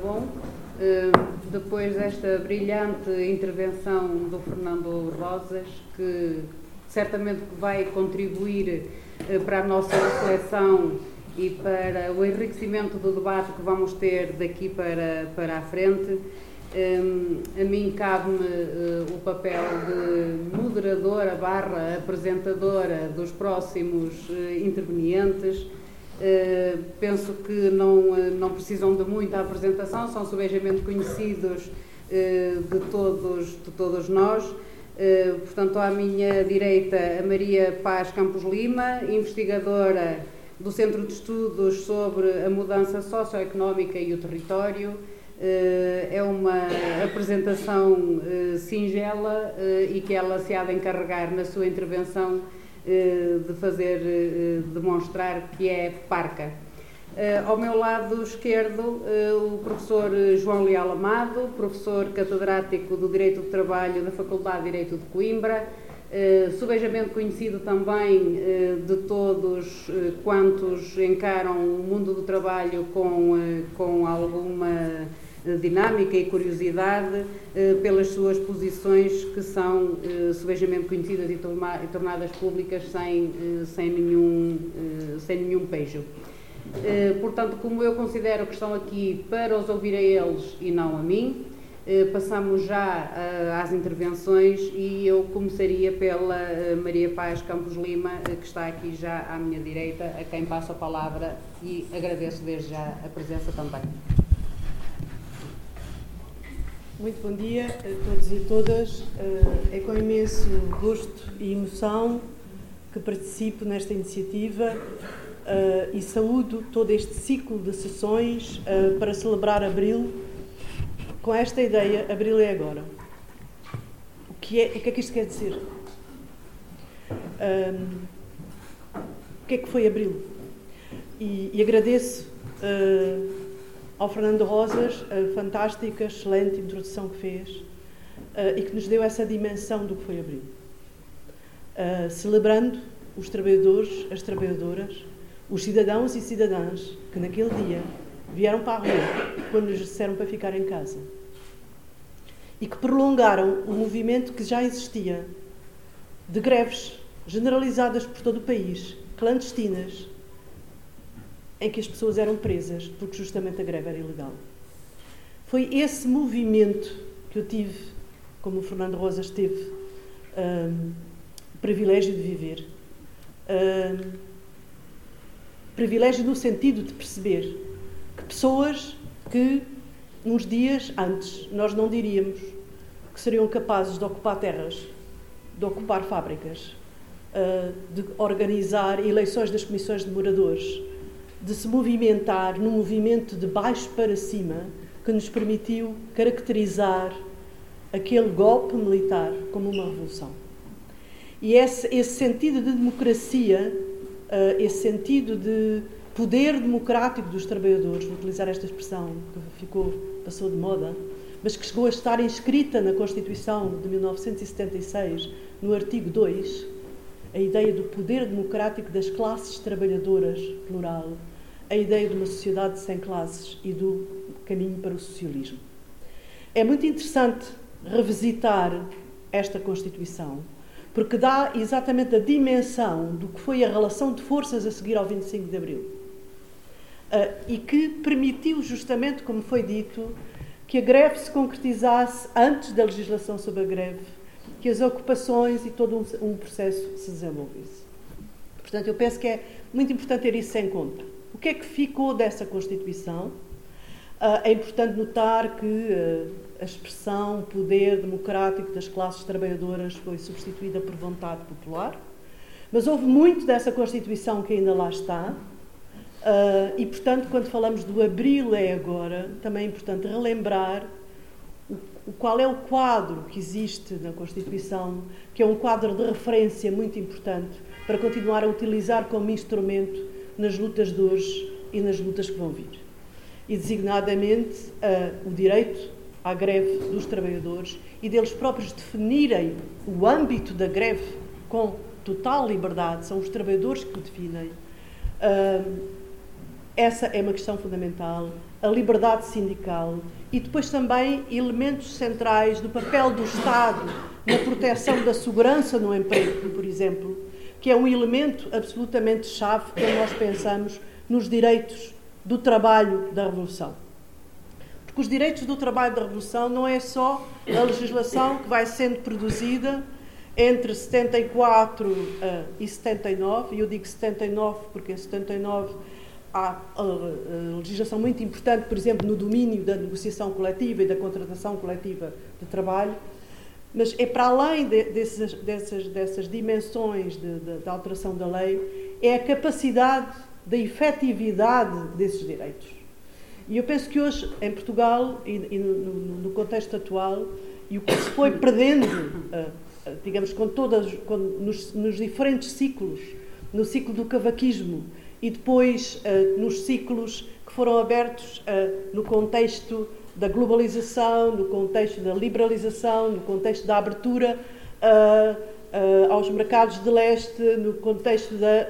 bom. Uh, depois desta brilhante intervenção do Fernando Rosas, que certamente vai contribuir uh, para a nossa reflexão e para o enriquecimento do debate que vamos ter daqui para, para a frente. Um, a mim cabe-me uh, o papel de moderadora barra apresentadora dos próximos uh, intervenientes. Uh, penso que não, não precisam de muita apresentação, são subejamente conhecidos de, todos, de todos nós. portanto, à minha direita, a Maria Paz Campos Lima, investigadora do Centro de Estudos sobre a Mudança Socioeconómica e o Território. Eh, é uma apresentação eh, singela eh, e que ela se há de encarregar na sua intervenção de fazer demonstrar que é parca. Ao meu lado esquerdo, o professor João Leal Amado, professor catedrático do Direito do Trabalho da Faculdade de Direito de Coimbra, subejamente conhecido também de todos quantos encaram o mundo do trabalho com, com alguma dinâmica e curiosidade pelas suas posições que são subejamente conhecidas e, tornadas públicas sem, sem, nenhum, sem nenhum pejo. portanto, como eu considero que estão aqui para os ouvir a eles e não a mim, eh, passamos já eh, às intervenções e eu começaria pela eh, Maria Paz Campos Lima, que está aqui já à minha direita, a quem passo a palavra e agradeço desde já a presença também. Muito bom dia a todos e todas. É com imenso gosto e emoção que participo nesta iniciativa e saúdo todo este ciclo de sessões para celebrar Abril com esta ideia, Abril é agora. O que é, o que, é que isto quer dizer? Um, o que é que foi Abril? E, e agradeço ao Fernando Rosas a fantástica, excelente introdução que fez uh, e que nos deu essa dimensão do que foi Abril. Uh, celebrando os trabalhadores, as trabalhadoras, os cidadãos e cidadãs que naquele dia vieram para a rua quando lhes disseram para ficar em casa. E que prolongaram o movimento que já existia de greves generalizadas por todo o país, clandestinas, em que as pessoas eram presas porque justamente a greve era ilegal. Foi esse movimento que eu tive, como o Fernando Rosas teve, um, privilégio de viver. Um, privilégio no sentido de perceber pessoas que, uns dias antes, nós não diríamos que seriam capazes de ocupar terras, de ocupar fábricas, eh, de organizar eleições das comissões de moradores, de se movimentar num movimento de baixo para cima que nos permitiu caracterizar aquele golpe militar como uma revolução. E esse, esse sentido de democracia, eh, esse sentido de poder democrático dos trabalhadores, vou utilizar esta expressão que ficou, passou de moda, mas que chegou a estar inscrita na Constituição de 1976, no artigo 2, a ideia do poder democrático das classes trabalhadoras, plural, a ideia de uma sociedade sem classes e do caminho para o socialismo. É muito interessante revisitar esta Constituição, porque dá exatamente a dimensão do que foi a relação de forças a seguir ao 25 de Abril uh, e que permitiu, justamente como foi dito, que a greve se concretizasse antes da legislação sobre a greve, que as ocupações e todo um, um processo se desenvolvesse. Portanto, eu penso que é muito importante ter isso em conta. O que é que ficou dessa Constituição? Uh, é importante notar que uh, a expressão poder democrático das classes trabalhadoras foi substituída por vontade popular, mas houve muito dessa Constituição que ainda lá está, Uh, e, portanto, quando falamos do abril é agora, também é importante relembrar o, qual é o quadro que existe na Constituição, que é um quadro de referência muito importante para continuar a utilizar como instrumento nas lutas de hoje e nas lutas que vão vir. E, designadamente, uh, o direito à greve dos trabalhadores e deles próprios definirem o âmbito da greve com total liberdade, são os trabalhadores que o definem. Uh, Essa é uma questão fundamental. A liberdade sindical e depois também elementos centrais do papel do Estado na proteção da segurança no emprego, por exemplo, que é um elemento absolutamente chave quando nós pensamos nos direitos do trabalho da Revolução. Porque os direitos do trabalho da Revolução não é só a legislação que vai sendo produzida entre 74 uh, e 79, e eu digo 79 porque em 79 há a legislação muito importante, por exemplo, no domínio da negociação coletiva e da contratação coletiva de trabalho, mas é para além de, desses, dessas, dessas dimensões de, de, de, alteração da lei, é a capacidade da efetividade desses direitos. E eu penso que hoje, em Portugal e, e no, no, contexto atual, e o que se foi perdendo, uh, digamos, com todas, com, nos, nos diferentes ciclos, no ciclo do cavaquismo e depois uh, nos ciclos que foram abertos no contexto da globalização, no contexto da liberalização, no contexto da abertura uh, aos mercados de leste, no contexto da,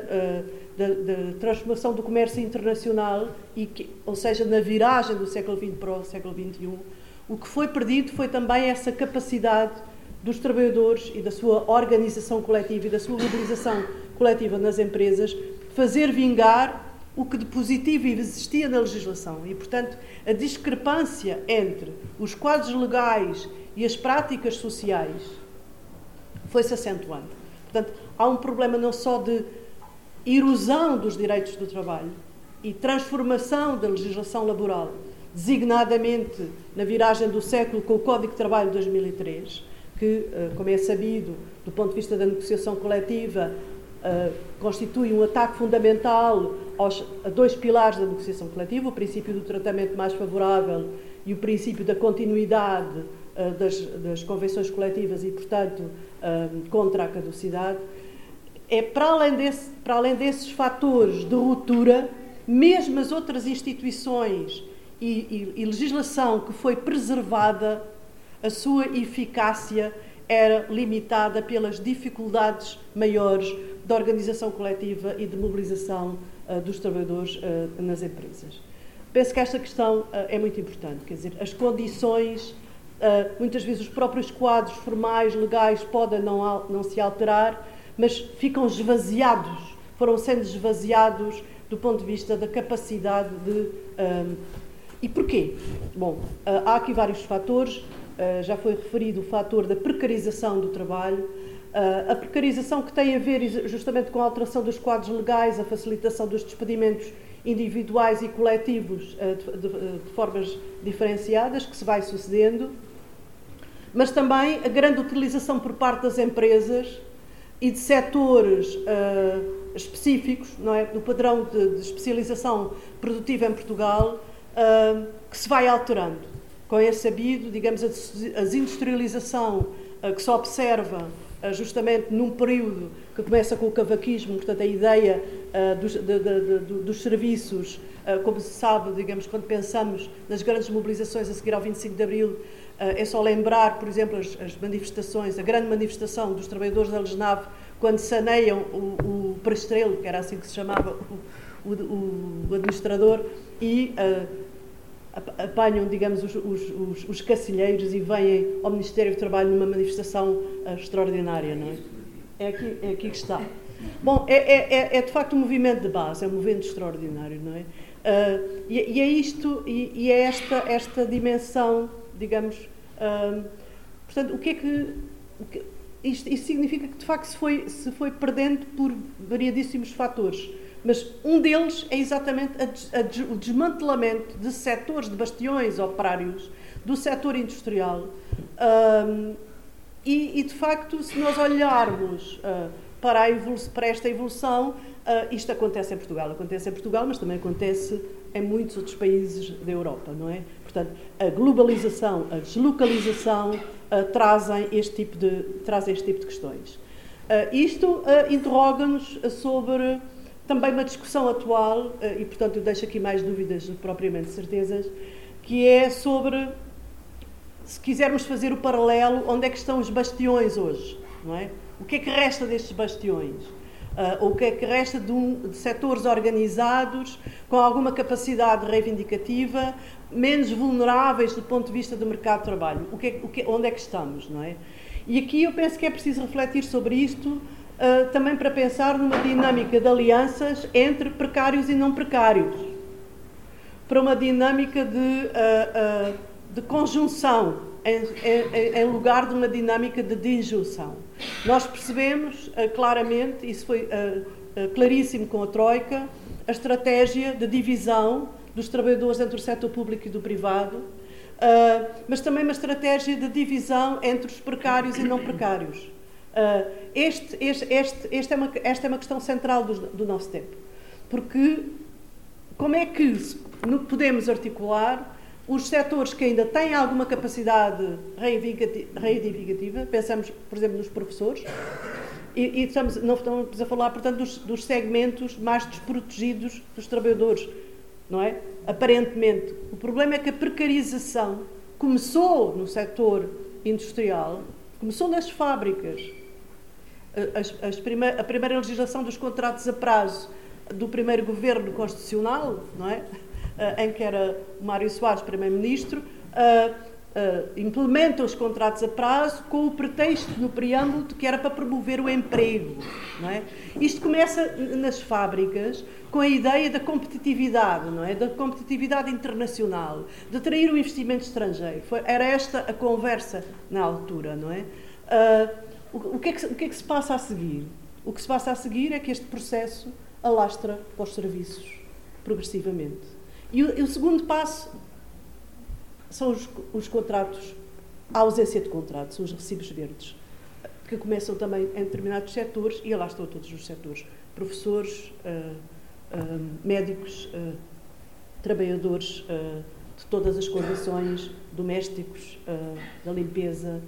da, da, transformação do comércio internacional, e que, ou seja, na viragem do século XX para o século XXI, o que foi perdido foi também essa capacidade dos trabalhadores e da sua organização coletiva e da sua mobilização coletiva nas empresas fazer vingar o que de positivo existia na legislação. E, portanto, a discrepância entre os quadros legais e as práticas sociais foi-se acentuando. Portanto, há um problema não só de erosão dos direitos do trabalho e transformação da legislação laboral, designadamente na viragem do século com o Código de Trabalho de 2003, que, eh, como é sabido, do ponto de vista da negociação coletiva, uh, constitui um ataque fundamental aos, a dois pilares da negociação coletiva, o princípio do tratamento mais favorável e o princípio da continuidade uh, das, das, convenções coletivas e, portanto, uh, contra a caducidade. É para além, desse, para além desses fatores de ruptura, mesmo as outras instituições e, e, e legislação que foi preservada, a sua eficácia era limitada pelas dificuldades maiores de organização coletiva e de mobilização uh, dos trabalhadores uh, nas empresas. Penso que esta questão uh, é muito importante, quer dizer, as condições, muitas vezes os próprios quadros formais, legais, podem não, não se alterar, mas ficam esvaziados, foram sendo esvaziados do ponto de vista da capacidade de. e porquê? Bom, há aqui vários fatores. Já foi referido o fator da precarização do trabalho, a precarização que tem a ver justamente com a alteração dos quadros legais, a facilitação dos despedimentos individuais e coletivos uh, de, de, formas diferenciadas que se vai sucedendo, mas também a grande utilização por parte das empresas e de setores específicos, não é, do padrão de, especialização produtiva em Portugal, que se vai alterando. Como é sabido, digamos, a desindustrialização que se observa justamente num período que começa com o cavaquismo, portanto, a ideia dos, de, de, de, dos serviços, como se sabe, digamos, quando pensamos nas grandes mobilizações a seguir ao 25 de Abril, é só lembrar, por exemplo, as, as manifestações, a grande manifestação dos trabalhadores da Lesnave, quando saneiam o, o Prestrelo, que era assim que se chamava o, o, o administrador, e apanham, digamos, os, os, os, os, cacilheiros e vêm ao Ministério do Trabalho numa manifestação uh, extraordinária, não é? É aqui, é aqui que está. Bom, é, é, é, é, de facto um movimento de base, é um movimento extraordinário, não é? Uh, e, e, é isto, e, e, é esta, esta dimensão, digamos. Uh, portanto, o que é que. Que isto, isto significa que de facto se foi, se foi perdendo por variadíssimos fatores mas um deles é exatamente a, a, o desmantelamento de setores, de bastiões operários do setor industrial. Um, e, e, de facto, se nós olharmos uh, para, para, esta evolução, uh, isto acontece em Portugal. Acontece em Portugal, mas também acontece em muitos outros países da Europa, não é? Portanto, a globalização, a deslocalização uh, trazem, este tipo de, trazem este tipo de questões. isto interroga-nos sobre também uma discussão atual, eh, e portanto eu deixo aqui mais dúvidas do que propriamente certezas, que é sobre, se quisermos fazer o paralelo, onde é que estão os bastiões hoje, não é? O que é que resta destes bastiões? Uh, o que é que resta de, um, de setores organizados com alguma capacidade reivindicativa, menos vulneráveis do ponto de vista do mercado de trabalho? O que é, o que, onde é que estamos, não é? E aqui eu penso que é preciso refletir sobre isto uh, também para pensar numa dinâmica de alianças entre precários e não precários, para uma dinâmica de, uh, de conjunção em, em, em, lugar de uma dinâmica de disjunção. Nós percebemos uh, claramente, isso foi uh, uh, claríssimo com a Troika, a estratégia de divisão dos trabalhadores entre o setor público e do privado, mas também uma estratégia de divisão entre os precários e não precários. Este, este, este, este é uma, esta é uma questão central do, do nosso tempo, porque como é que podemos articular os setores que ainda têm alguma capacidade reivindicativa, pensamos, por exemplo, nos professores, e, e estamos, não estamos a falar, portanto, dos, dos, segmentos mais desprotegidos dos trabalhadores, não é? Aparentemente. O problema é que a precarização começou no setor industrial, começou nas fábricas. As, as a primeira legislação dos contratos a prazo do primeiro governo constitucional, não é? Eh, em que era Mário Soares primeiro-ministro, Uh, implementa os contratos a prazo com o pretexto no preâmbulo de que era para promover o emprego. Não é? Isto começa nas fábricas com a ideia da competitividade, não é? da competitividade internacional, de atrair o investimento estrangeiro. Foi, era esta a conversa na altura. Não é? Uh, o, que é que, o que é que se passa a seguir? O que se passa a seguir é que este processo alastra para os serviços progressivamente. E o, e o segundo passo são os, os, contratos, a ausência de contratos, os recibos verdes, que começam também em determinados setores, e estão todos os setores: professores, uh, uh, médicos, uh, trabalhadores de todas as condições, domésticos, da limpeza.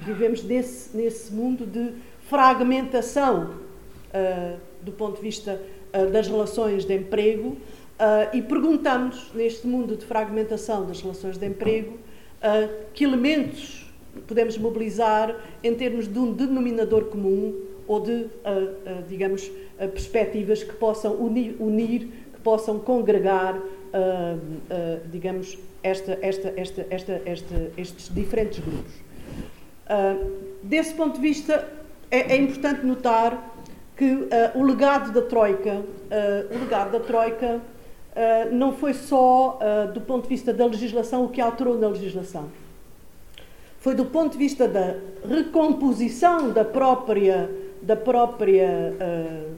vivemos nesse, nesse mundo de fragmentação do ponto de vista das relações de emprego e perguntamos, neste mundo de fragmentação das relações de emprego, que elementos podemos mobilizar em termos de um denominador comum ou de, digamos, perspectivas que possam unir que possam congregar, digamos, esta, esta, esta, esta, esta, estes diferentes grupos. desse ponto de vista, é, é importante notar que o legado da Troika, o legado da Troika uh, não foi só uh, do ponto de vista da legislação o que alterou na legislação. Foi do ponto de vista da recomposição da própria, da própria uh,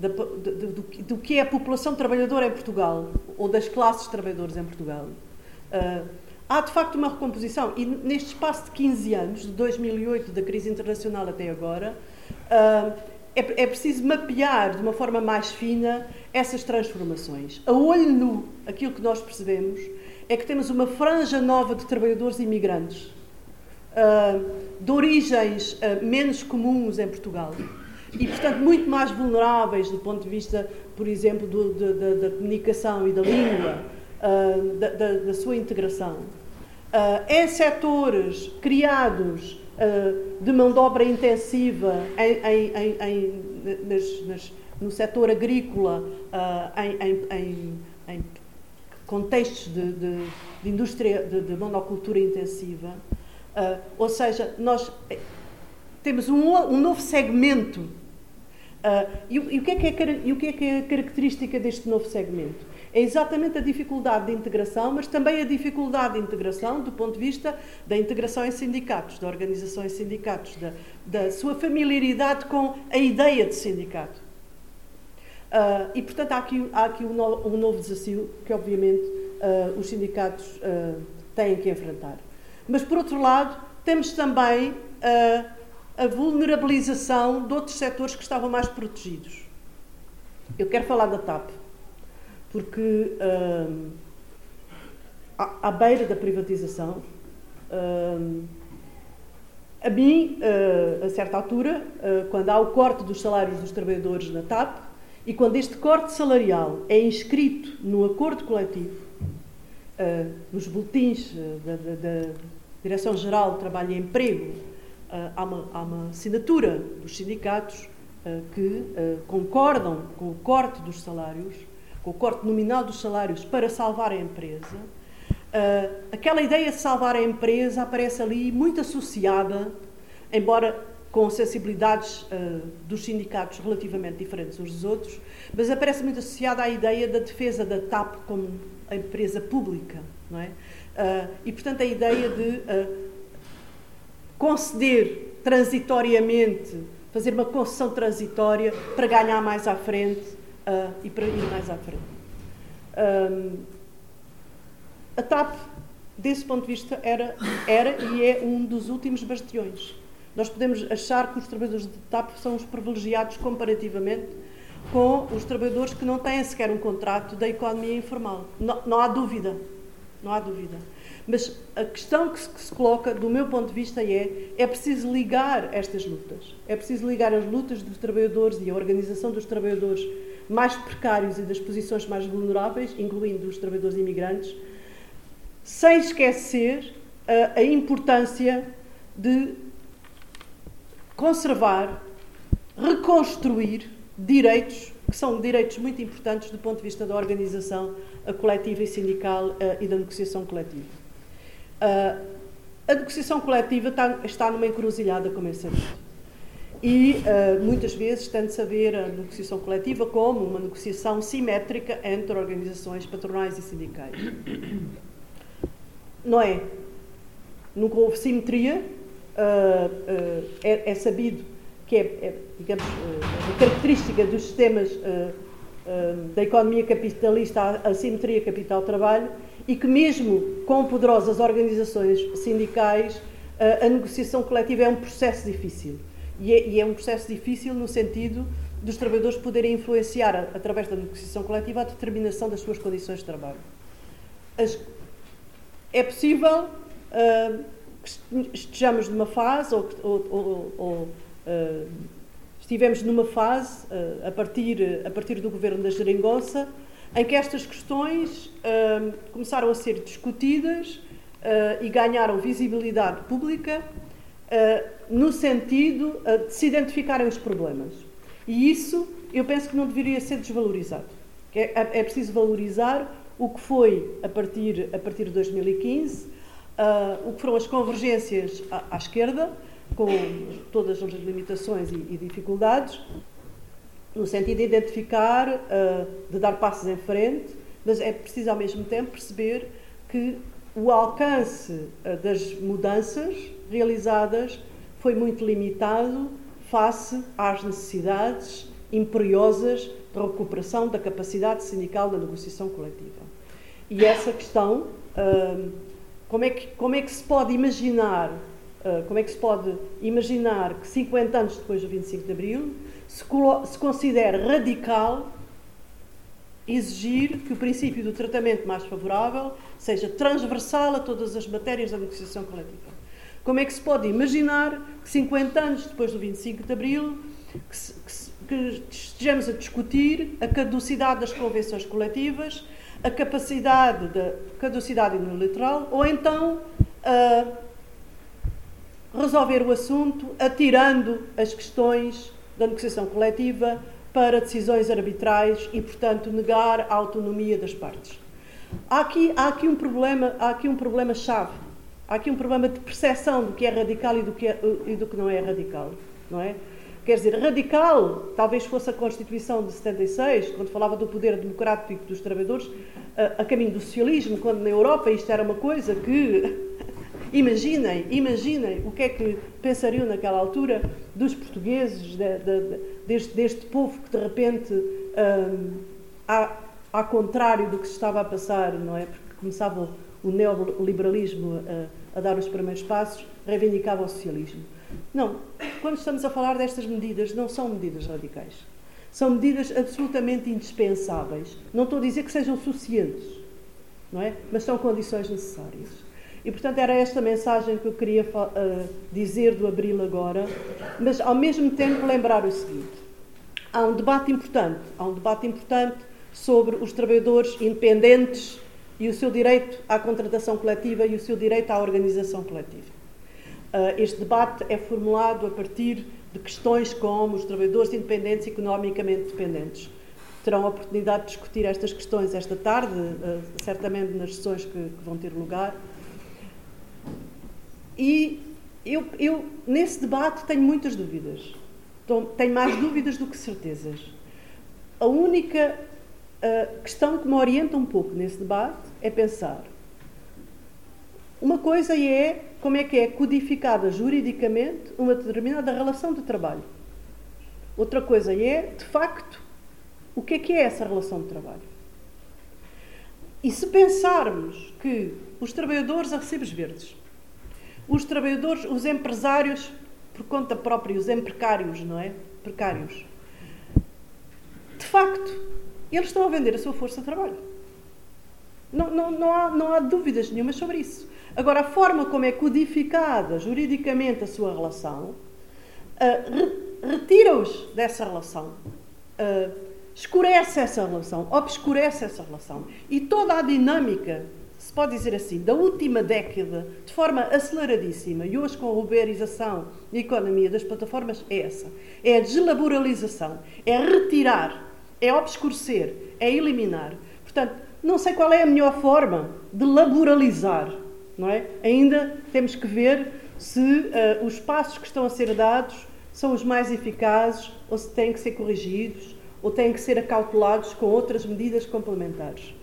da, do, do, do, que é a população trabalhadora em Portugal, ou das classes trabalhadoras em Portugal. há de facto uma recomposição, e neste espaço de 15 anos, de 2008, da crise internacional até agora, é, é preciso mapear de uma forma mais fina essas transformações. A olho nu, aquilo que nós percebemos é que temos uma franja nova de trabalhadores imigrantes, uh, de origens uh, menos comuns em Portugal e, portanto, muito mais vulneráveis do ponto de vista, por exemplo, do, de, da comunicação e da língua, uh, da, da, da, sua integração. em setores criados de mão de obra intensiva em, em, em, nas, nas, no setor agrícola, em, contextos de, de, de indústria de, de, monocultura intensiva. ou seja, nós eh, temos um, um novo segmento. E, o que é que é, a característica deste novo segmento? é exatamente a dificuldade de integração, mas também a dificuldade de integração do ponto de vista da integração em sindicatos, da organização em sindicatos, da, da sua familiaridade com a ideia de sindicato. Uh, e, portanto, há aqui, há aqui um, novo, um novo desafio que, obviamente, uh, os sindicatos uh, têm que enfrentar. Mas, por outro lado, temos também a vulnerabilização de outros setores que estavam mais protegidos. Eu quero falar da TAP porque hum, à, à, beira da privatização, hum, a mim, uh, a certa altura, uh, quando há o corte dos salários dos trabalhadores na TAP e quando este corte salarial é inscrito no acordo coletivo, nos boletins da, da, da Direção-Geral de Trabalho e Emprego, há uma, há, uma, assinatura dos sindicatos, que concordam com o corte dos salários, com o corte nominal dos salários para salvar a empresa, aquela ideia de salvar a empresa aparece ali muito associada, embora com sensibilidades uh, dos sindicatos relativamente diferentes uns dos outros, mas aparece muito associada à ideia da defesa da TAP como empresa pública, não é? Uh, e, portanto, a ideia de uh, conceder transitoriamente, fazer uma concessão transitória para ganhar mais à frente e para ir mais à frente. Um, a TAP, desse ponto de vista, era, era e é um dos últimos bastiões nós podemos achar que os trabalhadores de TAP são os privilegiados comparativamente com os trabalhadores que não têm sequer um contrato da economia informal. Não, não há dúvida. Não há dúvida. Mas a questão que se, que se, coloca, do meu ponto de vista, é é preciso ligar estas lutas. É preciso ligar as lutas dos trabalhadores e a organização dos trabalhadores mais precários e das posições mais vulneráveis, incluindo os trabalhadores imigrantes, sem esquecer a, a importância de conservar, reconstruir direitos que são direitos muito importantes do ponto de vista da organização coletiva e sindical e da negociação coletiva. Uh, a negociação coletiva está, está numa encruzilhada, como é sabido. E uh, muitas vezes tende-se a ver a negociação coletiva como uma negociação simétrica entre organizações patronais e sindicais. Não é? Nunca houve simetria uh, é, é, sabido que é, é digamos, a característica dos sistemas da economia capitalista a assimetria capital-trabalho e que mesmo com poderosas organizações sindicais a negociação coletiva é um processo difícil. E é, e é, um processo difícil no sentido dos trabalhadores poderem influenciar, através da negociação coletiva, a determinação das suas condições de trabalho. As, é possível uh, estejamos numa fase, ou, ou, ou, ou uh, estivemos numa fase, uh, a, partir, a partir do governo da Geringonça, em que estas questões uh, começaram a ser discutidas e ganharam visibilidade pública no sentido de se identificarem os problemas. E isso eu penso que não deveria ser desvalorizado. É, é preciso valorizar o que foi a partir, a partir de 2015 uh, o que foram as convergências à, à, esquerda, com todas as limitações e, e dificuldades, no sentido de identificar, uh, de dar passos em frente, mas é preciso ao mesmo tempo perceber que o alcance uh, das mudanças realizadas foi muito limitado face às necessidades imperiosas de recuperação da capacidade sindical da negociação coletiva. E essa questão uh, como é que, como é que se pode imaginar, como é que se pode imaginar que 50 anos depois do 25 de Abril se, se considere radical exigir que o princípio do tratamento mais favorável seja transversal a todas as matérias da negociação coletiva. Como é que se pode imaginar que 50 anos depois do 25 de Abril que, se, que, que estejamos a discutir a caducidade das convenções coletivas a capacidade da caducidade unilateral ou então uh, resolver o assunto atirando as questões da negociação coletiva para decisões arbitrais e, portanto, negar a autonomia das partes. Há aqui, há aqui um problema, há aqui um problema chave. Há aqui um problema de percepção do que é radical e do que, é, e do que não é radical, não é? Quer dizer, radical, talvez fosse a Constituição de 76, quando falava do poder democrático dos trabalhadores, a, a caminho do socialismo, quando na Europa isto era uma coisa que. Imaginem, imaginem o que é que pensariam naquela altura dos portugueses, de, de, de, deste, deste, povo que de repente, um, ao contrário do que se estava a passar, não é? Porque começava o, neoliberalismo a, a dar os primeiros passos, reivindicava o socialismo. Não, quando estamos a falar destas medidas, não são medidas radicais. São medidas absolutamente indispensáveis. Não estou a dizer que sejam suficientes, não é? Mas são condições necessárias. E, portanto, era esta mensagem que eu queria uh, dizer do Abril agora, mas, ao mesmo tempo, lembrar o seguinte. Há um debate importante, há um debate importante sobre os trabalhadores independentes e o seu direito à contratação coletiva e o seu direito à organização coletiva. Uh, este debate é formulado a partir de questões como os trabalhadores independentes e economicamente dependentes. Terão a oportunidade de discutir estas questões esta tarde, uh, certamente nas sessões que, vão ter lugar. E eu, eu, nesse debate, tenho muitas dúvidas. Tenho mais dúvidas do que certezas. A única uh, questão que me orienta um pouco nesse debate é pensar. Uma coisa é como é que é codificada juridicamente uma determinada relação de trabalho. Outra coisa é, de facto, o que é que é essa relação de trabalho. E se pensarmos que os trabalhadores a recibos verdes, os trabalhadores, os empresários por conta própria, os emprecários, não é? Precários. De facto, eles estão a vender a sua força de trabalho. Não, não, não, há, não há dúvidas nenhumas sobre isso. Agora, a forma como é codificada juridicamente a sua relação uh, retira-os dessa relação, uh, escurece essa relação, obscurece essa relação. E toda a dinâmica, se pode dizer assim, da última década, de forma aceleradíssima, e hoje com a uberização e a economia das plataformas, é essa. É a deslaboralização, é retirar, é obscurecer, é eliminar. Portanto, não sei qual é a melhor forma de laboralizar não é? Ainda temos que ver se uh, os passos que estão a ser dados são os mais eficazes ou se têm que ser corrigidos ou têm que ser acautelados com outras medidas complementares.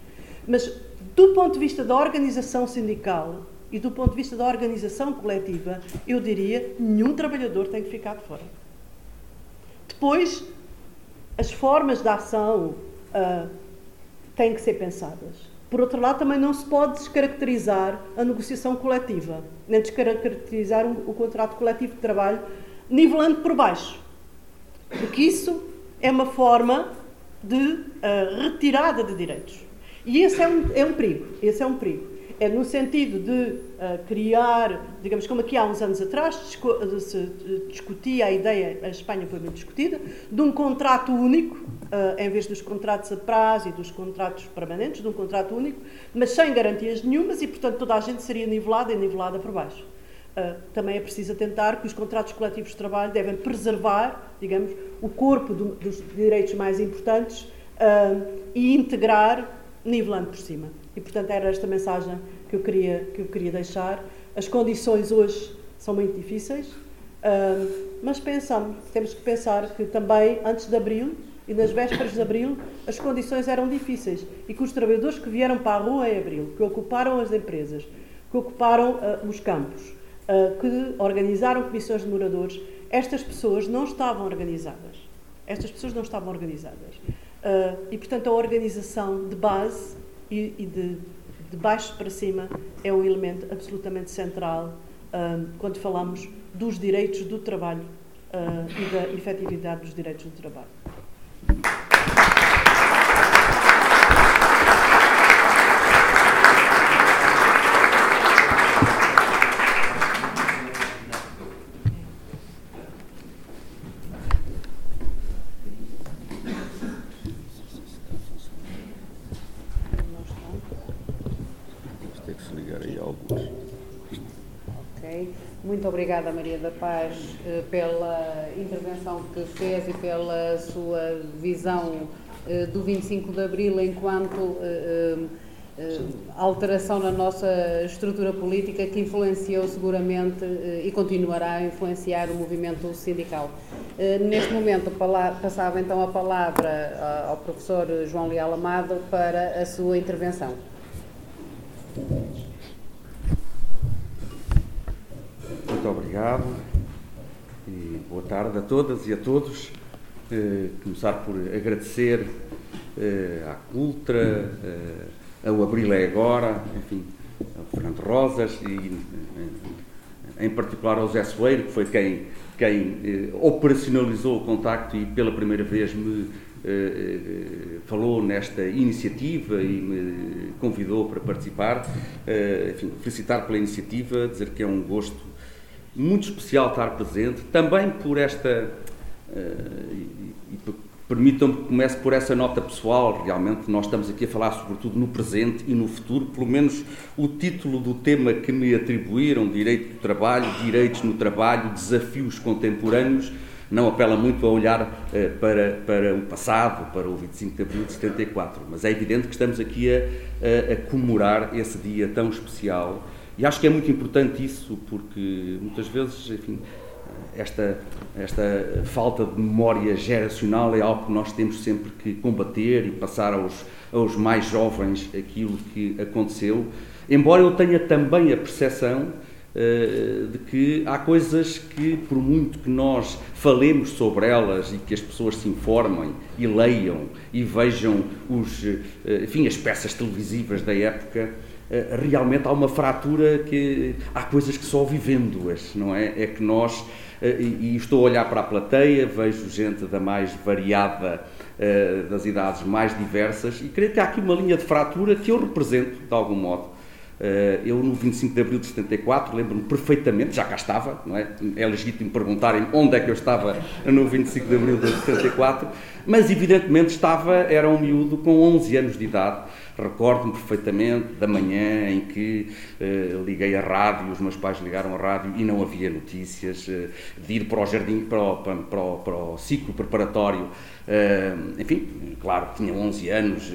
Mas, do ponto de vista da organização sindical e do ponto de vista da organização coletiva, eu diria nenhum trabalhador tem que ficar de fora. Depois, as formas de ação uh, têm que ser pensadas. Por outro lado, também não se pode descaracterizar a negociação coletiva, nem descaracterizar o, o contrato coletivo de trabalho, nivelando por baixo. Porque isso é uma forma de uh, retirada de direitos. E esse é um, é um perigo. Esse é um perigo é no sentido de uh, criar, digamos, como aqui há uns anos atrás se discutia a ideia, a Espanha foi muito discutida, de um contrato único, uh, em vez dos contratos a prazo e dos contratos permanentes, de um contrato único, mas sem garantias nenhumas e, portanto, toda a gente seria nivelada e nivelada por baixo. Uh, também é preciso atentar que os contratos coletivos de trabalho devem preservar, digamos, o corpo do, dos direitos mais importantes e integrar nivelando por cima. E, portanto, era esta mensagem que eu queria, que eu queria deixar. As condições hoje são muito difíceis, mas pensamos, temos que pensar que também antes de abril e nas vésperas de abril as condições eram difíceis e que os trabalhadores que vieram para a rua em abril, que ocuparam as empresas, que ocuparam uh, os campos, uh, que organizaram comissões de moradores, estas pessoas não estavam organizadas. Estas pessoas não estavam organizadas. Uh, e, portanto, a organização de base e, e de, de, baixo para cima é um elemento absolutamente central uh, quando falamos dos direitos do trabalho uh, e da efetividade dos direitos do trabalho. Muito obrigada, Maria da Paz, eh, pela intervenção que fez e pela sua visão eh, do 25 de Abril enquanto eh, alteração na nossa estrutura política que influenciou seguramente e continuará a influenciar o movimento sindical. Neste momento passava então a palavra ao professor João Leal Amado para a sua intervenção. Muito obrigado e boa tarde a todas e a todos. Eh, começar por agradecer eh, à Cultra, eh, ao Abril é Agora, enfim, ao Fernando Rosas e, eh, em particular ao Zé Soeiro, que foi quem, quem eh, operacionalizou o contacto e pela primeira vez me eh, falou nesta iniciativa e me convidou para participar. enfim, felicitar pela iniciativa, dizer que é um gosto muito especial estar presente, também por esta. Uh, permitam-me que comece por essa nota pessoal. Realmente, nós estamos aqui a falar sobretudo no presente e no futuro. Pelo menos o título do tema que me atribuíram, Direito do Trabalho, Direitos no Trabalho, Desafios Contemporâneos, não apela muito a olhar eh, para, para o passado, para o 25 de abril de 74, mas é evidente que estamos aqui a, a, a comemorar esse dia tão especial e acho que é muito importante isso, porque muitas vezes, enfim, esta, esta falta de memória geracional é algo que nós temos sempre que combater e passar aos, aos mais jovens aquilo que aconteceu, embora eu tenha também a percepção uh, de que há coisas que, por muito que nós falemos sobre elas e que as pessoas se informem e leiam e vejam os, uh, enfim, as peças televisivas da época, realmente há uma fratura que há coisas que só vivendo-as, não é? É que nós eh, e, estou a olhar para a plateia, vejo gente da mais variada, eh, das idades mais diversas, e creio que há aqui uma linha de fratura que eu represento, de algum modo. Eh, eu, no 25 de abril de 74, lembro-me perfeitamente, já cá estava, não é? É legítimo perguntarem onde é que eu estava no 25 de abril de 74, mas evidentemente estava, era um miúdo com 11 anos de idade, Recordo-me perfeitamente da manhã em que uh, liguei a rádio, os meus pais ligaram a rádio e não havia notícias, uh, de ir para o jardim, para o, para o, para o ciclo preparatório. Uh, enfim, claro, tinha 11 anos,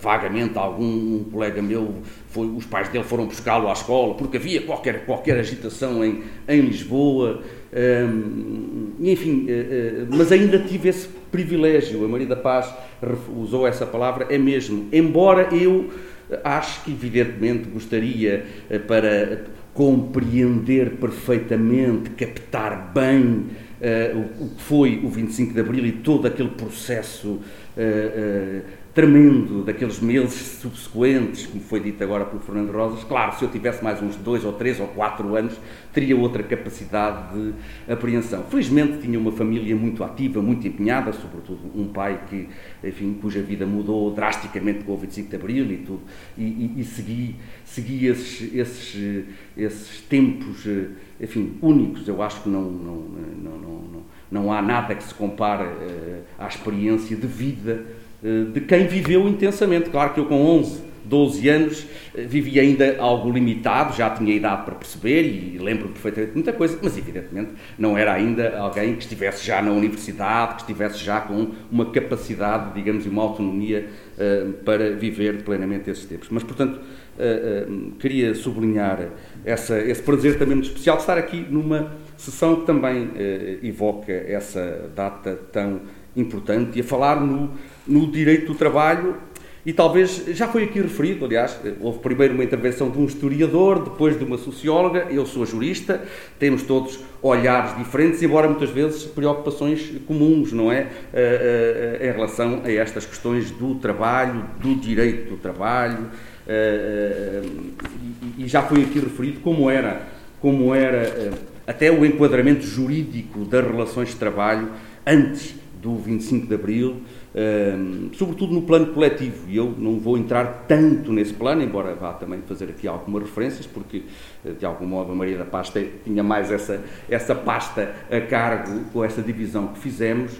vagamente algum um colega meu, foi, os pais dele foram buscá-lo à escola, porque havia qualquer, qualquer agitação em, em Lisboa. Enfim, mas ainda tive esse privilégio. A Maria da Paz usou essa palavra, é mesmo. Embora eu acho que, evidentemente, gostaria eh, para compreender perfeitamente, captar bem uh, o, que foi o 25 de Abril e todo aquele processo uh, uh, tremendo daqueles meses subsequentes, como foi dito agora pelo Fernando Rosas. Claro, se eu tivesse mais uns dois ou três ou quatro anos, teria outra capacidade de apreensão. Felizmente tinha uma família muito ativa, muito empenhada, sobretudo um pai que, enfim, cuja vida mudou drasticamente com o 25 de Abril e tudo, e, e, e segui, segui esses, esses, esses tempos, enfim, únicos. Eu acho que não, não, não, não, não há nada que se compare uh, à experiência de vida eh, de quem viveu intensamente. Claro que eu, com 11, 12 anos, eh, vivia ainda algo limitado, já tinha idade para perceber e lembro perfeitamente muita coisa, mas evidentemente não era ainda alguém que estivesse já na universidade, que estivesse já com uma capacidade, digamos, e uma autonomia uh, para viver plenamente esses tempos. Mas, portanto, queria sublinhar essa, esse prazer também muito especial de estar aqui numa sessão que também evoca essa data tão importante e a falar no no direito do trabalho e talvez, já foi aqui referido, aliás, houve primeiro uma intervenção de um historiador, depois de uma socióloga, eu sou jurista, temos todos olhares diferentes, embora muitas vezes preocupações comuns, não é? Uh, uh, em relação a estas questões do trabalho, do direito do trabalho, uh, e, e, já foi aqui referido como era, como era até o enquadramento jurídico das relações de trabalho antes do 25 de Abril, sobretudo no plano coletivo, e eu não vou entrar tanto nesse plano, embora vá também fazer aqui algumas referências, porque eh, de algum modo a Maria da Paz tinha mais essa, essa pasta a cargo com essa divisão que fizemos.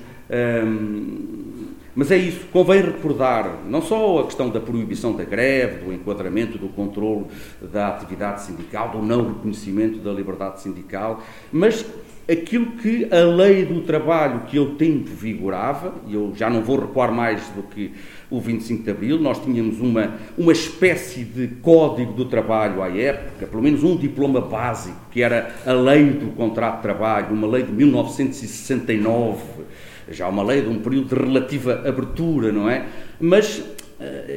mas é isso, convém recordar não só a questão da proibição da greve, do enquadramento, do controle da atividade sindical, do não reconhecimento da liberdade sindical, mas aquilo que a lei do trabalho que eu tempo vigorava, e eu já não vou recuar mais do que o 25 de Abril, nós tínhamos uma, uma espécie de código do trabalho à época, pelo menos um diploma básico, que era a lei do contrato de trabalho, uma lei de 1969, já uma lei de um período de relativa abertura, não é? Mas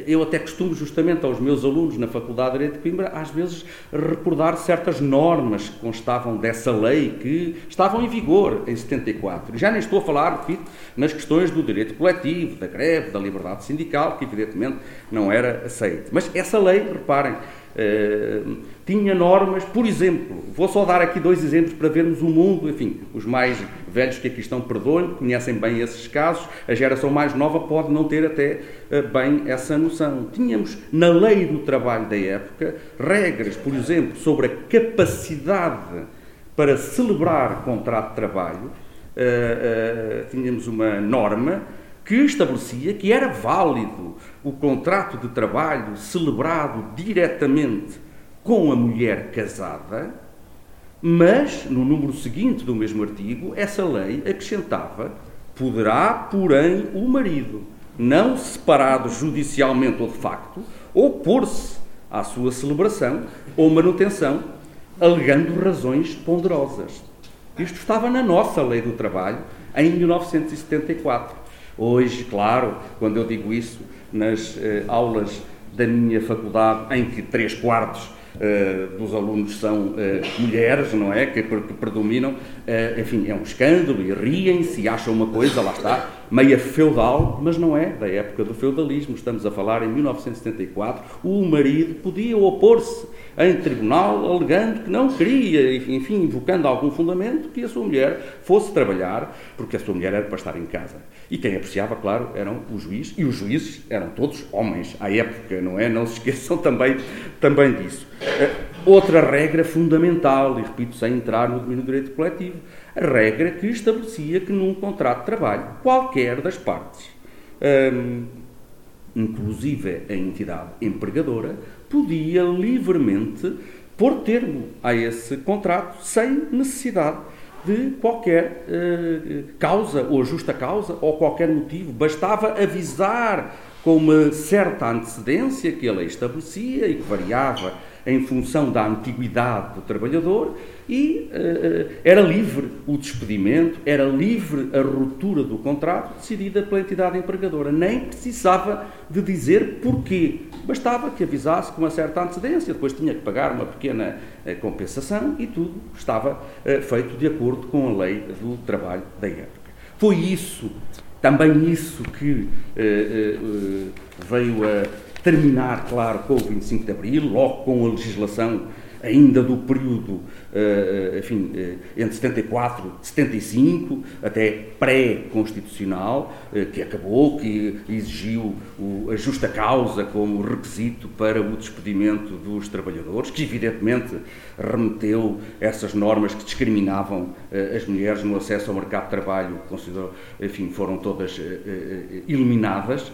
eu até costumo, justamente aos meus alunos na Faculdade de Direito de Coimbra, às vezes recordar certas normas que constavam dessa lei que estavam em vigor em 74. Já nem estou a falar, repito, nas questões do direito coletivo, da greve, da liberdade sindical, que evidentemente não era aceito. Mas essa lei, reparem, eh, tinha normas, por exemplo, vou só dar aqui dois exemplos para vermos o mundo, enfim, os mais velhos que aqui estão perdoem, conhecem bem esses casos, a geração mais nova pode não ter até uh, bem essa noção. Tínhamos na lei do trabalho da época regras, por exemplo, sobre a capacidade para celebrar contrato de trabalho, uh, uh, tínhamos uma norma que estabelecia que era válido o contrato de trabalho celebrado diretamente com a mulher casada, Mas, no número seguinte do mesmo artigo, essa lei acrescentava: poderá, porém, o marido, não separado judicialmente ou de facto, opor-se à sua celebração ou manutenção, alegando razões ponderosas. Isto estava na nossa lei do trabalho em 1974. Hoje, claro, quando eu digo isso nas eh, aulas da minha faculdade, em que três quartos dos alunos são uh, mulheres, não é? Que, que predominam. Uh, enfim, é um escândalo e riem-se e acham uma coisa, lá está, meia feudal, mas não é da época do feudalismo. Estamos a falar em 1974. O marido podia opor-se em tribunal, alegando que não queria, enfim, invocando algum fundamento, que a sua mulher fosse trabalhar, porque a sua mulher era para estar em casa. E quem apreciava, claro, eram os juízes, e os juízes eram todos homens à época, não é? Não se esqueçam também, também disso. Eh, outra regra fundamental, e repito, sem entrar no domínio do direito coletivo, a regra que estabelecia que num contrato de trabalho, qualquer das partes, hum, inclusive a entidade empregadora, podia livremente pôr termo a esse contrato sem necessidade de qualquer uh, causa ou justa causa ou qualquer motivo. Bastava avisar com uma certa antecedência que a lei estabelecia e que variava em função da antiguidade do trabalhador e uh, era livre o despedimento, era livre a ruptura do contrato decidida pela entidade empregadora. Nem precisava de dizer porquê. Bastava que avisasse com uma certa antecedência, depois tinha que pagar uma pequena uh, compensação e tudo estava uh, feito de acordo com a lei do trabalho da época. Foi isso, também isso que veio a terminar, claro, com o 25 de Abril, logo com a legislação ainda do período enfim, uh, entre 74 e 75, até pré-constitucional, que acabou, que exigiu a justa causa como requisito para o despedimento dos trabalhadores, que evidentemente remeteu essas normas que discriminavam as mulheres no acesso ao mercado de trabalho, considerou, enfim, foram todas eliminadas,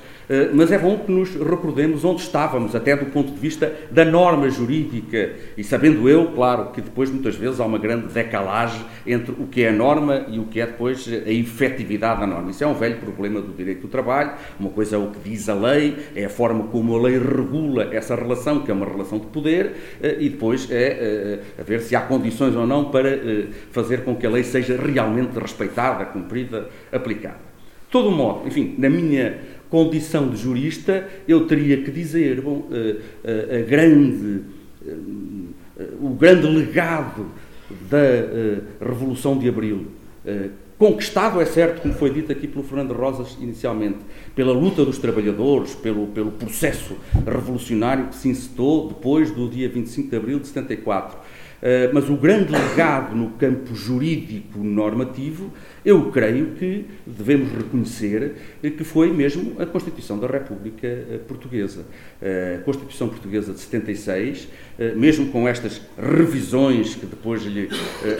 mas é bom que nos recordemos onde estávamos, até do ponto de vista da norma jurídica, e sabendo eu, claro, que depois muitas muitas vezes há uma grande decalagem entre o que é a norma e o que é depois a efetividade da norma. Isso é um velho problema do direito do trabalho. Uma coisa é o que diz a lei, é a forma como a lei regula essa relação, que é uma relação de poder, eh, e depois é eh, a ver se há condições ou não para eh, fazer com que a lei seja realmente respeitada, cumprida, aplicada. De todo modo, enfim, na minha condição de jurista, eu teria que dizer, bom, a, a grande o grande legado da uh, Revolução de Abril, uh, conquistado, é certo, como foi dito aqui pelo Fernando Rosas inicialmente, pela luta dos trabalhadores, pelo, pelo processo revolucionário que se incitou depois do dia 25 de Abril de 74. Uh, mas o grande legado no campo jurídico normativo eu creio que devemos reconhecer que foi mesmo a Constituição da República eh, Portuguesa. Eh, a Constituição Portuguesa de 76, eh, mesmo com estas revisões que depois lhe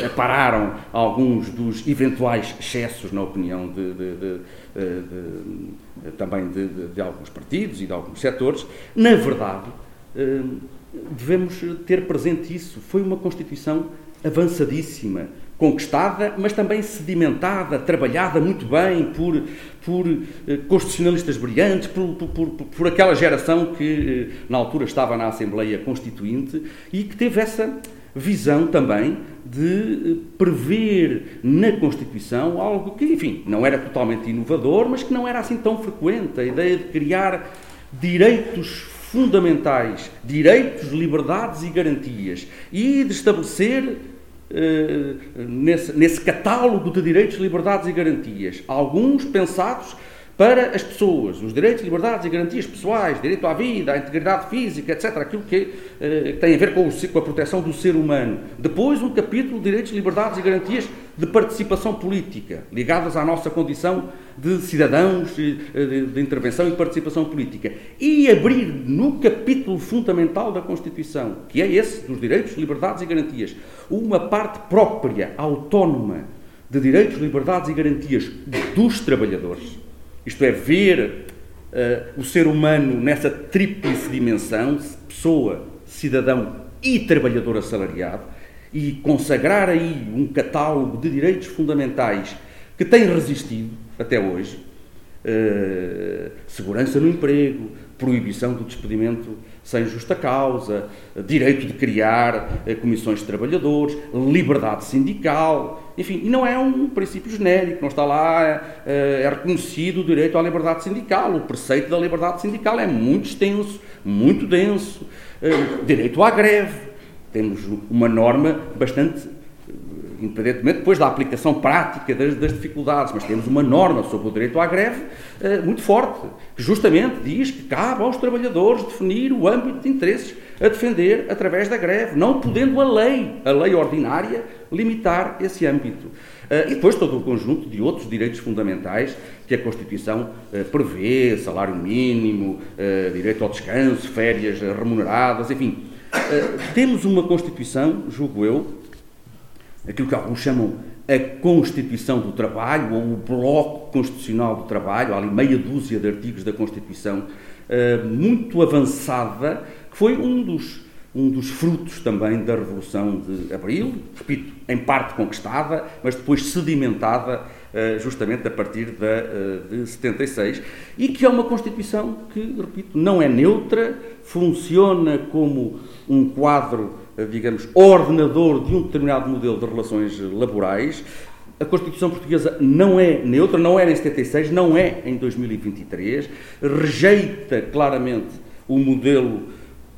apararam alguns dos eventuais excessos, na opinião de, de, de, de também de, alguns partidos e de alguns setores, na verdade, devemos ter presente isso. Foi uma Constituição avançadíssima, conquistada, mas também sedimentada, trabalhada muito bem por, por eh, constitucionalistas brilhantes, por, por, por, aquela geração que eh, na altura estava na Assembleia Constituinte e que teve essa visão também de eh, prever na Constituição algo que, enfim, não era totalmente inovador, mas que não era assim tão frequente, a ideia de criar direitos fundamentais, direitos, liberdades e garantias e de estabelecer eh, nesse, nesse catálogo de direitos, liberdades e garantias. Alguns pensados para as pessoas, os direitos, liberdades e garantias pessoais, direito à vida, à integridade física, etc., aquilo que eh, tem a ver com, o, com, a proteção do ser humano. Depois, um capítulo de direitos, liberdades e garantias de participação política, ligadas à nossa condição de cidadãos, de, eh, de, de intervenção e participação política. E abrir no capítulo fundamental da Constituição, que é esse dos direitos, liberdades e garantias, uma parte própria, autónoma, de direitos, liberdades e garantias dos trabalhadores isto é, ver uh, o ser humano nessa tríplice dimensão, pessoa, cidadão e trabalhador assalariado, e consagrar aí um catálogo de direitos fundamentais que tem resistido até hoje, uh, segurança no emprego, proibição do despedimento sem justa causa, direito de criar uh, comissões de trabalhadores, liberdade sindical, enfim, e não é um princípio genérico, não está lá, uh, é reconhecido o direito à liberdade sindical, o preceito da liberdade sindical é muito extenso, muito denso, direito à greve, temos uma norma bastante independentemente depois da aplicação prática das, das, dificuldades, mas temos uma norma sobre o direito à greve uh, muito forte, que justamente diz que cabe aos trabalhadores definir o âmbito de interesses a defender através da greve, não podendo a lei, a lei ordinária, limitar esse âmbito. Uh, e depois todo o conjunto de outros direitos fundamentais que a Constituição uh, prevê, salário mínimo, direito ao descanso, férias remuneradas, enfim. temos uma Constituição, julgo eu, aquilo que alguns chamam a Constituição do Trabalho, ou o Bloco Constitucional do Trabalho, há ali meia dúzia de artigos da Constituição, eh, muito avançada, que foi um dos, um dos frutos também da Revolução de Abril, repito, em parte conquistada, mas depois sedimentada eh, justamente a partir eh, de 76, e que é uma Constituição que, repito, não é neutra, funciona como um quadro digamos, ordenador de um determinado modelo de relações laborais. A Constituição Portuguesa não é neutra, não era em 76, não é em 2023, rejeita claramente o modelo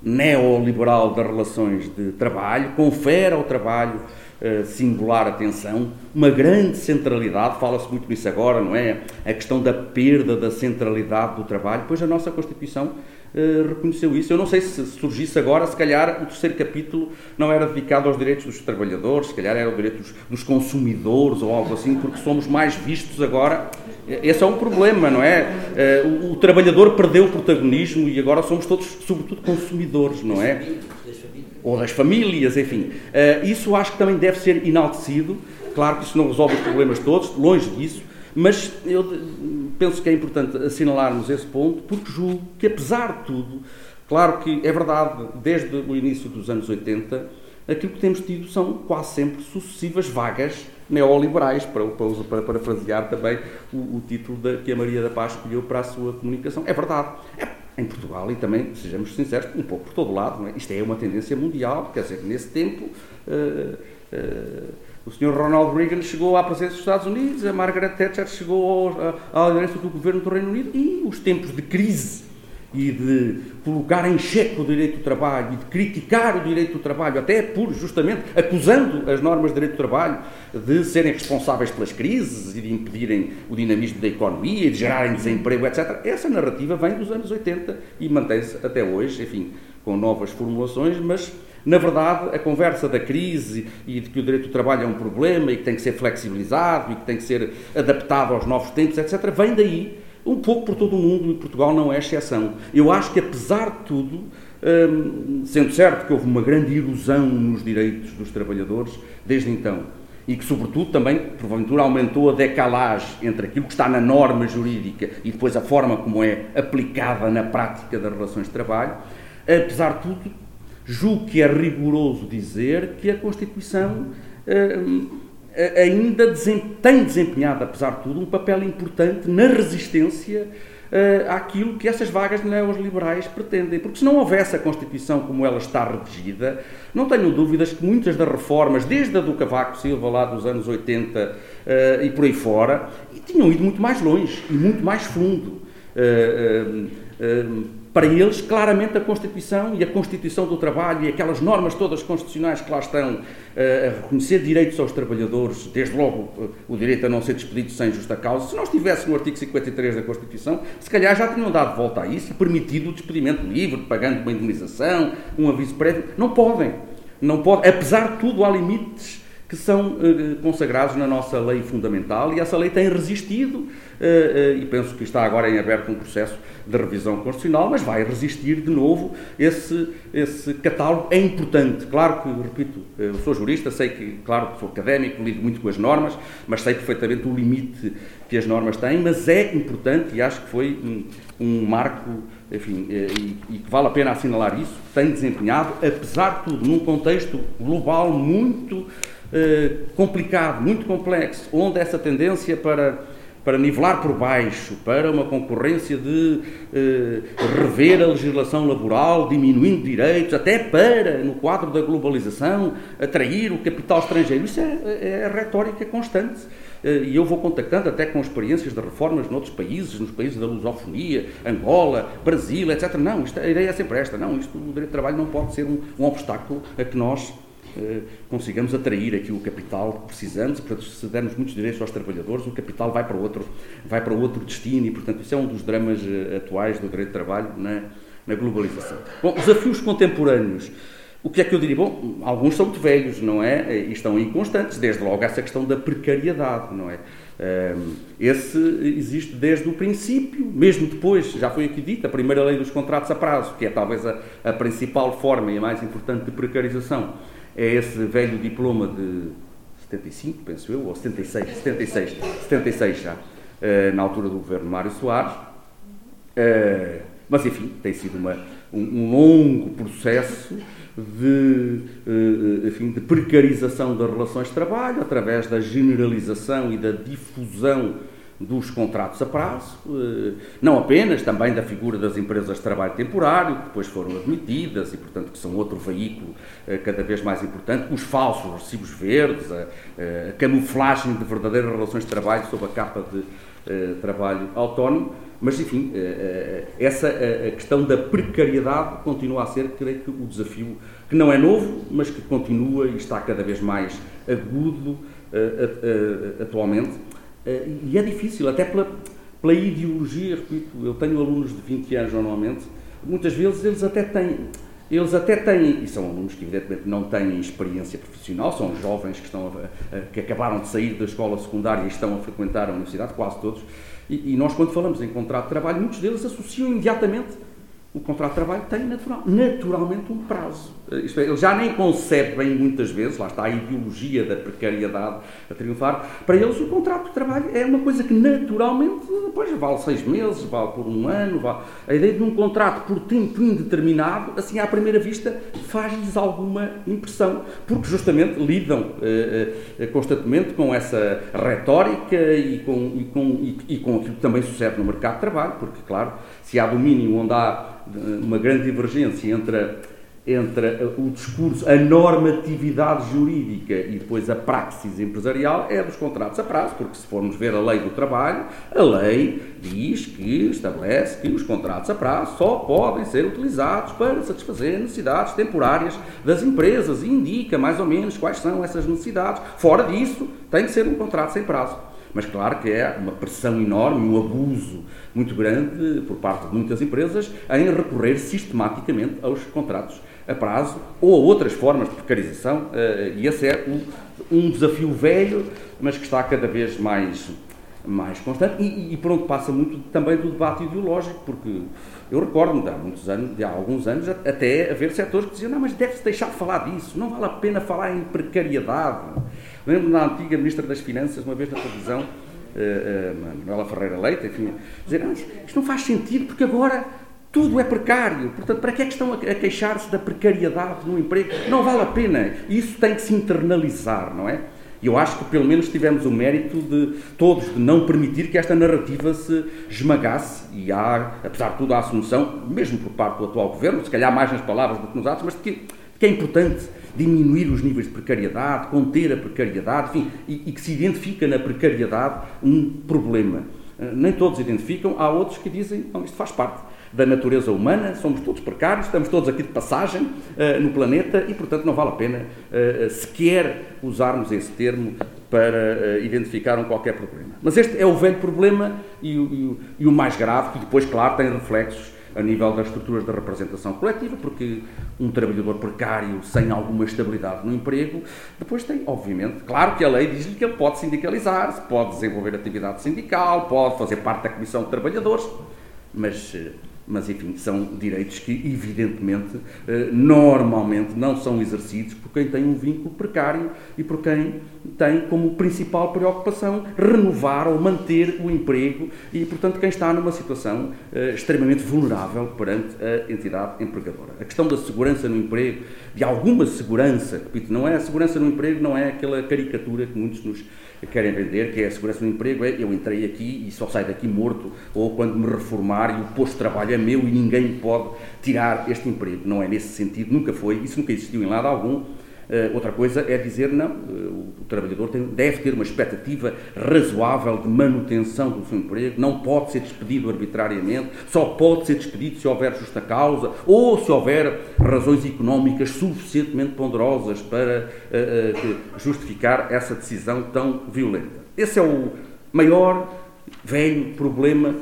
neoliberal das relações de trabalho, confere ao trabalho uh, singular atenção, uma grande centralidade, fala-se muito nisso agora, não é? A questão da perda da centralidade do trabalho, pois a nossa Constituição eh, reconheceu isso. Eu não sei se surgisse agora, se calhar o terceiro capítulo não era dedicado aos direitos dos trabalhadores, se calhar era o direito dos, dos consumidores ou algo assim, porque somos mais vistos agora. Esse é um problema, não é? Eh, o, o trabalhador perdeu o protagonismo e agora somos todos, sobretudo, consumidores, não é? Ou das famílias, enfim. Eh, isso acho que também deve ser enaltecido. Claro que isso não resolve os problemas todos, longe disso, mas eu penso que é importante assinalarmos esse ponto, porque julgo que, apesar de tudo, claro que é verdade, desde o início dos anos 80, aquilo que temos tido são quase sempre sucessivas vagas neoliberais, para, para, para parafrasear também o, o título da, que a Maria da Paz escolheu para a sua comunicação. É verdade. É, em Portugal e também, sejamos sinceros, um pouco por todo lado. É? Isto é uma tendência mundial, quer dizer, nesse tempo. Uh, o Sr. Ronald Reagan chegou à presidência dos Estados Unidos, a Margaret Thatcher chegou à liderança do governo do Reino Unido e os tempos de crise e de colocar em xeque o direito do trabalho e de criticar o direito do trabalho, até por, justamente, acusando as normas de direito do trabalho de serem responsáveis pelas crises e de impedirem o dinamismo da economia e de gerarem desemprego, etc. Essa narrativa vem dos anos 80 e mantém-se até hoje, enfim, com novas formulações, mas na verdade, a conversa da crise e de que o direito do trabalho é um problema e que tem que ser flexibilizado e que tem que ser adaptado aos novos tempos, etc., vem daí um pouco por todo o mundo e Portugal não é exceção. Eu acho que, apesar de tudo, hum, sendo certo que houve uma grande erosão nos direitos dos trabalhadores desde então, e que, sobretudo, também, porventura, aumentou a decalagem entre aquilo que está na norma jurídica e depois a forma como é aplicada na prática das relações de trabalho, apesar de tudo, julgo que é rigoroso dizer que a Constituição uh, ainda desem tem desempenhado, apesar de tudo, um papel importante na resistência uh, àquilo que essas vagas neoliberais pretendem. Porque se não houvesse a Constituição como ela está redigida, não tenho dúvidas que muitas das reformas, desde a do Cavaco Silva lá dos anos 80 uh, e por aí fora, tinham ido muito mais longe e muito mais fundo. Para eles, claramente, a Constituição e a Constituição do Trabalho e aquelas normas todas constitucionais que lá estão uh, a reconhecer direitos aos trabalhadores, desde logo uh, o direito a não ser despedido sem justa causa, se não estivesse no artigo 53 da Constituição, se calhar já tinham dado volta a isso e permitido o despedimento livre, pagando uma indemnização, um aviso prévio. Não podem. Não podem. Apesar de tudo, há limites que são uh, consagrados na nossa lei fundamental e essa lei tem resistido uh, uh, e penso que está agora em aberto um processo de revisão constitucional, mas vai resistir de novo esse, esse catálogo. É importante, claro que, repito, eu sou jurista, sei que, claro sou académico, lido muito com as normas, mas sei perfeitamente o limite que as normas têm, mas é importante e acho que foi um, um marco enfim, e, que vale a pena assinalar isso, tem desempenhado, apesar de tudo, num contexto global muito eh, complicado, muito complexo, onde essa tendência para, para nivelar por baixo, para uma concorrência de eh, rever a legislação laboral, diminuindo direitos, até para, no quadro da globalização, atrair o capital estrangeiro. Isso é, é a retórica constante. Eh, e eu vou contactando até com experiências de reformas noutros países, nos países da lusofonia, Angola, Brasil, etc. Não, isto, a ideia é sempre esta. Não, isto, o direito de trabalho não pode ser um, um obstáculo a que nós consigamos atrair aqui o capital que precisamos, portanto, se dermos muitos direitos aos trabalhadores, o capital vai para outro, vai para outro destino e, portanto, isso é um dos dramas eh, atuais do direito de trabalho na, na globalização. Bom, desafios contemporâneos. O que é que eu diria? Bom, alguns são muito velhos, não é? E estão inconstantes, desde logo essa questão da precariedade, não é? Ehm, esse existe desde o princípio, mesmo depois, já foi aqui dito, a primeira lei dos contratos a prazo, que é talvez a, a principal forma e a mais importante de precarização é esse velho diploma de 75, penso eu, ou 76, 76, 76 já, eh, na altura do governo Mário Soares. Eh, mas, enfim, tem sido uma, um, longo processo de, eh, enfim, de precarização das relações de trabalho através da generalização e da difusão dos contratos a prazo, eh, não apenas, também da figura das empresas de trabalho temporário, que depois foram admitidas e, portanto, que são outro veículo eh, cada vez mais importante, os falsos recibos verdes, a, a camuflagem de verdadeiras relações de trabalho sob a capa de trabalho autónomo, mas, enfim, essa questão da precariedade continua a ser, creio que, o desafio que não é novo, mas que continua e está cada vez mais agudo atualmente. eh, e é difícil, até pela, pela ideologia, repito, eu tenho alunos de 20 anos normalmente, muitas vezes eles até têm, eles até têm, e são alunos que evidentemente não têm experiência profissional, são jovens que, estão a, a, que acabaram de sair da escola secundária e estão a frequentar a universidade, quase todos, e, e nós quando falamos em contrato de trabalho, muitos deles associam imediatamente o contrato de trabalho tem natural, naturalmente um prazo. Isto é, ele já nem concebe bem muitas vezes, lá está a ideologia da precariedade a triunfar. Para eles, o contrato de trabalho é uma coisa que naturalmente depois vale seis meses, vale por um ano. Vale... A ideia de um contrato por tempo indeterminado, assim à primeira vista, faz-lhes alguma impressão, porque justamente lidam eh, eh, constantemente com essa retórica e com, e, com, e, e com aquilo que também sucede no mercado de trabalho, porque, claro, se há domínio onde há uma grande divergência entre, entre o discurso, a normatividade jurídica e depois a praxis empresarial é dos contratos a prazo, porque se formos ver a lei do trabalho, a lei diz que estabelece que os contratos a prazo só podem ser utilizados para satisfazer necessidades temporárias das empresas e indica mais ou menos quais são essas necessidades. Fora disso, tem que ser um contrato sem prazo. Mas claro que é uma pressão enorme, um abuso muito grande por parte de muitas empresas em recorrer sistematicamente aos contratos a prazo ou a outras formas de precarização, eh, e esse é um desafio velho, mas que está cada vez mais, mais constante e, e pronto, passa muito também do debate ideológico, porque eu recordo-me há muitos anos, há alguns anos, até haver setores que diziam, não, mas deve-se deixar de falar disso, não vale a pena falar em precariedade. Lembro na antiga Ministra das Finanças, uma vez na televisão, uh, Manuela Ferreira Leite, enfim, dizer, ah, isto não faz sentido porque agora tudo é precário. Portanto, para que é que estão a queixar-se da precariedade no emprego? Não vale a pena. Isso tem que se internalizar, não é? E eu acho que pelo menos tivemos o mérito de todos de não permitir que esta narrativa se esmagasse e há, apesar de tudo, a assunção, mesmo por parte do atual governo, se calhar mais nas palavras do que nos atos, mas de que, de que é importante diminuir os níveis de precariedade, conter a precariedade, enfim, e, e que se identifica na precariedade um problema. Eh, nem todos identificam, há outros que dizem, não, isto faz parte da natureza humana, somos todos precários, estamos todos aqui de passagem uh, no planeta e, portanto, não vale a pena uh, sequer usarmos esse termo para uh, identificar um qualquer problema. Mas este é o velho problema e o, e o, e o mais grave, que depois, claro, tem reflexos a nível das estruturas de representação coletiva, porque um trabalhador precário, sem alguma estabilidade no emprego, depois tem, obviamente, claro que a lei diz-lhe que ele pode sindicalizar-se, pode desenvolver atividade sindical, pode fazer parte da comissão de trabalhadores, mas mas enfim, são direitos que, evidentemente, eh, normalmente não são exercidos por quem tem um vínculo precário e por quem tem como principal preocupação renovar ou manter o emprego e, portanto, quem está numa situação eh, extremamente vulnerável perante a entidade empregadora. A questão da segurança no emprego, de alguma segurança, repito, não é a segurança no emprego, não é aquela caricatura que muitos nos querem vender, que é a segurança no emprego, é eu entrei aqui e só saio daqui morto, ou quando me reformar e o posto de trabalho é meu e ninguém pode tirar este emprego. Não é nesse sentido, nunca foi, isso nunca existiu em lado algum. Uh, outra coisa é dizer, não, uh, o trabalhador tem, deve ter uma expectativa razoável de manutenção do seu emprego, não pode ser despedido arbitrariamente, só pode ser despedido se houver justa causa ou se houver razões económicas suficientemente ponderosas para uh, justificar essa decisão tão violenta. Esse é o maior, velho problema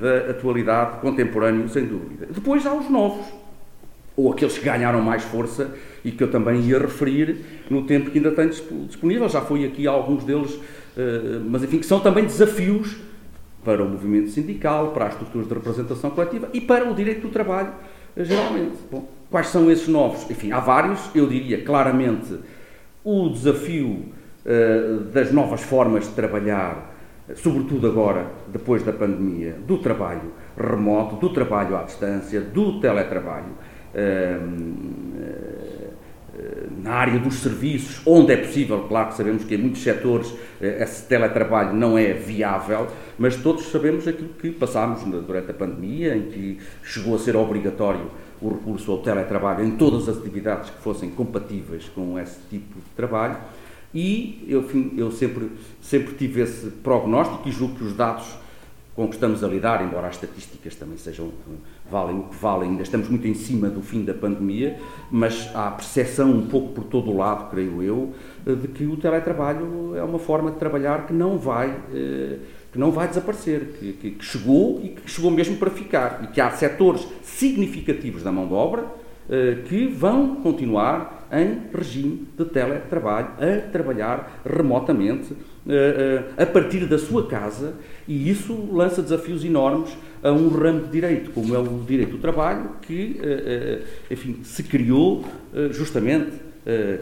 da atualidade contemporânea, sem dúvida. Depois há os novos, ou aqueles que ganharam mais força e que eu também ia referir no tempo que ainda tenho disponível. Já fui aqui a alguns deles, eh, mas enfim, que são também desafios para o movimento sindical, para as estruturas de representação coletiva e para o direito do trabalho, eh, geralmente. Bom, quais são esses novos? Enfim, há vários. Eu diria claramente o desafio uh, das novas formas de trabalhar, sobretudo agora, depois da pandemia, do trabalho remoto, do trabalho à distância, do teletrabalho. Uh, na área dos serviços, onde é possível, claro que sabemos que em muitos setores eh, esse teletrabalho não é viável, mas todos sabemos aquilo que passámos durante a pandemia, em que chegou a ser obrigatório o recurso ao teletrabalho em todas as atividades que fossem compatíveis com esse tipo de trabalho. E eu, eu sempre, sempre tive esse prognóstico e julgo que os dados com que estamos a lidar, embora as estatísticas também sejam valem o que valem, ainda estamos muito em cima do fim da pandemia, mas há percepção um pouco por todo o lado, creio eu, de que o teletrabalho é uma forma de trabalhar que não vai eh, que não vai desaparecer, que, que, que chegou e que chegou mesmo para ficar e que há setores significativos da mão de obra eh, que vão continuar em regime de teletrabalho, a trabalhar remotamente, eh, a partir da sua casa e isso lança desafios enormes a um ramo de direito, como é o direito do trabalho, que eh, eh, enfim, se criou justamente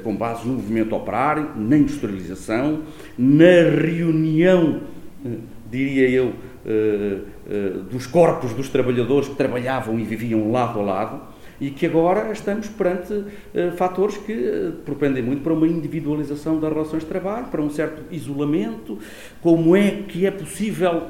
com base no movimento operário, na industrialização, na reunião, diria eu, dos corpos dos trabalhadores que trabalhavam e viviam lado a lado e que agora estamos perante uh, fatores que uh, propendem muito para uma individualização das relações de trabalho, para um certo isolamento. Como é que é possível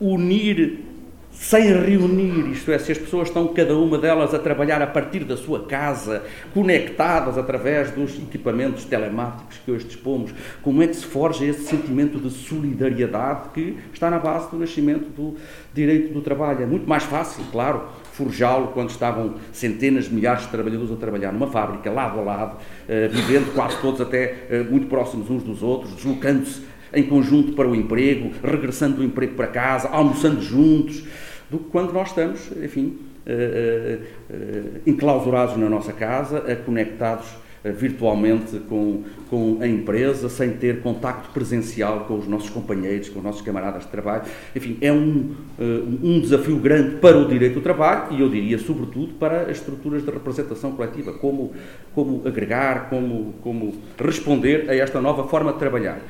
unir sem reunir, isto é, se as pessoas estão cada uma delas a trabalhar a partir da sua casa, conectadas através dos equipamentos telemáticos que hoje dispomos, como é que se forja esse sentimento de solidariedade que está na base do nascimento do direito do trabalho? É muito mais fácil, claro, forjá-lo quando estavam centenas de milhares de trabalhadores a trabalhar numa fábrica, lado a lado, uh, vivendo quase todos até uh, muito próximos uns dos outros, deslocando-se em conjunto para o emprego, regressando do emprego para casa, almoçando juntos, do que quando nós estamos, enfim, uh, enclausurados na nossa casa, conectados eh, virtualmente com, com a empresa, sem ter contacto presencial com os nossos companheiros, com os nossos camaradas de trabalho. Enfim, é um, eh, um desafio grande para o direito do trabalho e eu diria, sobretudo, para as estruturas de representação coletiva, como, como agregar, como, como responder a esta nova forma de trabalhar.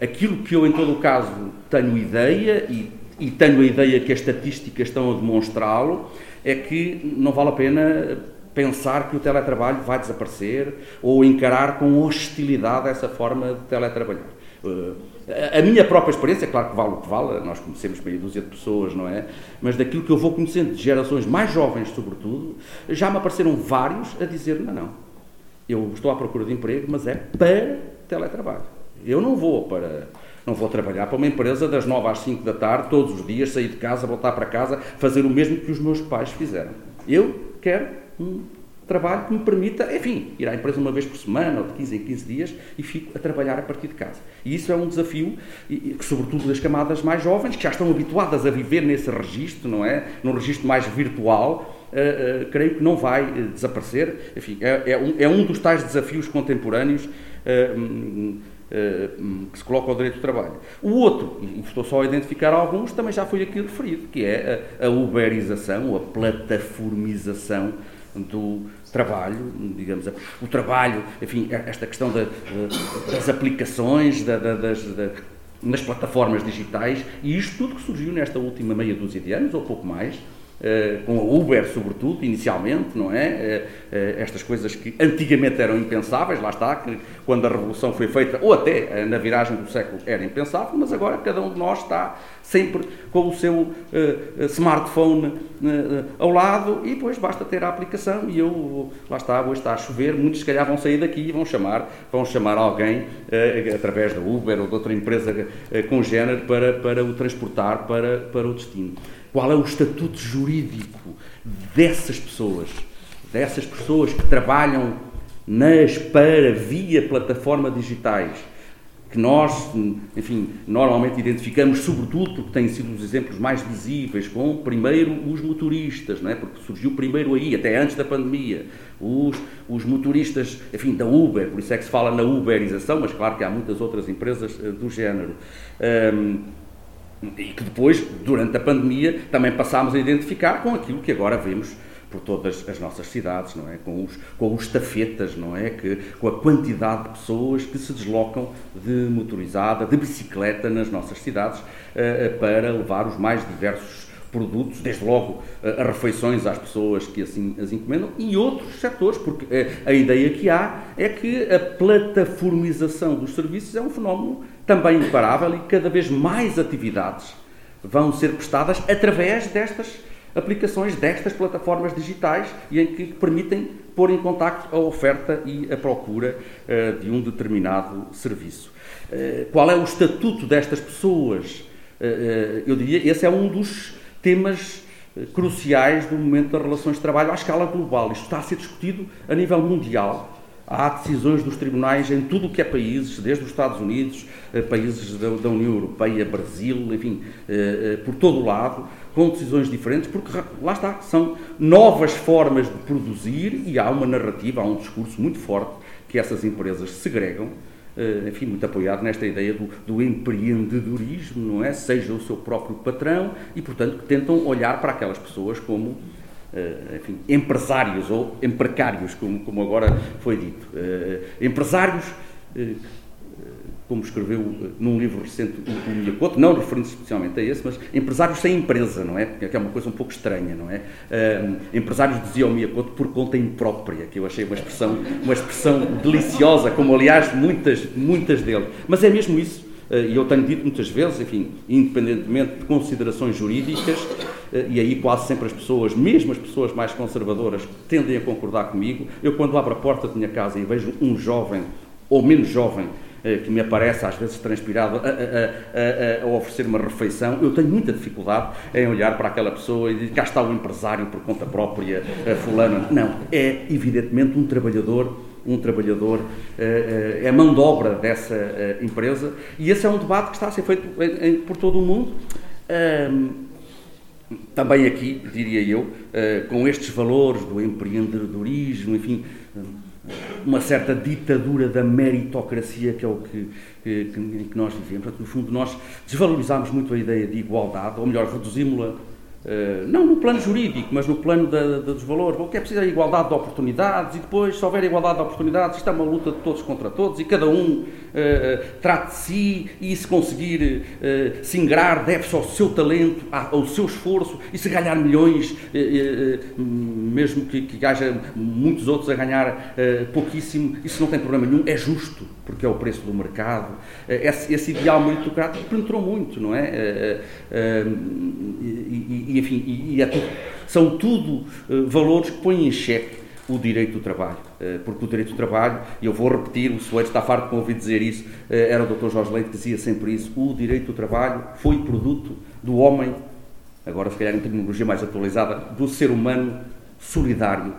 Aquilo que eu, em todo o caso, tenho ideia e, e tenho a ideia que as estatísticas estão a demonstrá-lo, é que não vale a pena pensar que o teletrabalho vai desaparecer ou encarar com hostilidade essa forma de teletrabalhar. Uh, a minha própria experiência, é claro que vale o que vale, nós conhecemos meia dúzia de pessoas, não é? Mas daquilo que eu vou conhecendo, de gerações mais jovens, sobretudo, já me apareceram vários a dizer: não, não, eu estou à procura de emprego, mas é para teletrabalho. Eu não vou para. Não vou trabalhar para uma empresa das 9 às 5 da tarde, todos os dias, sair de casa, voltar para casa, fazer o mesmo que os meus pais fizeram. Eu quero um trabalho que me permita, enfim, ir à empresa uma vez por semana ou de 15 em 15 dias e fico a trabalhar a partir de casa. E isso é um desafio, e, que, sobretudo das camadas mais jovens, que já estão habituadas a viver nesse registro, não é? Num registro mais virtual, Uh, uh, creio que não vai uh, desaparecer. Enfim, é, é, um, é, um, dos tais desafios contemporâneos um, que se coloca ao direito do trabalho. O outro, e estou só a identificar alguns, também já foi aqui referido, que é a uberização, a plataformização do trabalho, digamos, o trabalho, enfim, esta questão da, das aplicações, da, da, das, nas plataformas digitais, e isto tudo que surgiu nesta última meia dúzia de anos, ou pouco mais, Uh, com a Uber, sobretudo, inicialmente, não é? Uh, estas coisas que antigamente eram impensáveis, lá está, que quando a Revolução foi feita, ou até na viragem do século, era impensável, mas agora cada um de nós está sempre com o seu smartphone ao lado e depois basta ter a aplicação e eu, lá está, hoje está a chover, muitos se calhar vão sair daqui e vão chamar, vão chamar alguém através da Uber ou de outra empresa congénere para, para o transportar para, para o destino. Qual é o estatuto jurídico dessas pessoas, dessas pessoas que trabalham nas para via plataforma digitais, que nós, enfim, normalmente identificamos, sobretudo porque têm sido os exemplos mais visíveis, com primeiro os motoristas, não é? porque surgiu primeiro aí, até antes da pandemia, os, os motoristas, enfim, da Uber, por isso é que se fala na uberização, mas claro que há muitas outras empresas uh, do género. Um, e que depois, durante a pandemia, também passámos a identificar com aquilo que agora vemos por todas as nossas cidades, não é? Com os, com os tafetas, não é? Que, com a quantidade de pessoas que se deslocam de motorizada, de bicicleta nas nossas cidades uh, para levar os mais diversos produtos, desde logo uh, refeições às pessoas que assim as encomendam e outros setores, porque uh, a ideia que há é que a plataformização dos serviços é um fenómeno também imparável e cada vez mais atividades vão ser prestadas através destas aplicações, destas plataformas digitais e em que permitem pôr em contacto a oferta e a procura uh, de um determinado serviço. Uh, qual é o estatuto destas pessoas? Uh, eu diria, esse é um dos temas cruciais do momento das relações de trabalho à escala global. Isto está a ser discutido a nível mundial Há decisões dos tribunais em tudo o que é países, desde os Estados Unidos, países da, União Europeia, Brasil, enfim, por todo o lado, com decisões diferentes, porque lá está, são novas formas de produzir e há uma narrativa, há um discurso muito forte que essas empresas segregam, enfim, muito apoiado nesta ideia do, do, empreendedorismo, não é? Seja o seu próprio patrão e, portanto, que tentam olhar para aquelas pessoas como Uh, enfim, empresários ou emprecários, como, como agora foi dito. Uh, empresários, como escreveu num livro recente o, o Miyakoto, não referindo-se especialmente a esse, mas empresários sem empresa, não é? Que é uma coisa um pouco estranha, não é? empresários, dizia o Miyakoto, por conta imprópria, que eu achei uma expressão, uma expressão deliciosa, como aliás muitas, muitas dele. Mas é mesmo isso e eu tenho dito muitas vezes, enfim, independentemente de considerações jurídicas, eh, e aí quase sempre as pessoas, mesmo as pessoas mais conservadoras, tendem a concordar comigo. Eu, quando abro a porta da minha casa e vejo um jovem, ou menos jovem, eh, que me aparece às vezes transpirado a, a, a, a, oferecer uma refeição, eu tenho muita dificuldade em olhar para aquela pessoa e dizer cá está o empresário por conta própria, fulano. Não, é evidentemente um trabalhador um trabalhador, eh, é mão de obra dessa empresa, e esse é um debate que está a ser feito por todo o mundo. Também aqui, diria eu, com estes valores do empreendedorismo, enfim, uma certa ditadura da meritocracia, que é o que, que, que nós vivemos. Portanto, no fundo, nós desvalorizamos muito a ideia de igualdade, ou melhor, reduzimos-la não no plano jurídico, mas no plano da, da, dos valores. O que é preciso é igualdade de oportunidades e depois, se houver igualdade de oportunidades, isto é uma luta de todos contra todos e cada um uh, trate de si e se conseguir uh, se ingrar deve-se ao seu talento, ao seu esforço e se ganhar milhões, mesmo que, que haja muitos outros a ganhar pouquíssimo, isso não tem problema nenhum, é justo, porque é o preço do mercado. Esse, esse ideal meritocrático penetrou muito, não é? E, e, enfim, e, e é tudo, são tudo uh, valores que põem em xeque o direito do trabalho. Uh, porque o direito do trabalho, e eu vou repetir, o Soeiro está farto de ouvir dizer isso, uh, era o Dr. Jorge Leite que dizia sempre isso, o direito do trabalho foi produto do homem, agora se calhar em terminologia mais atualizada, do ser humano solidário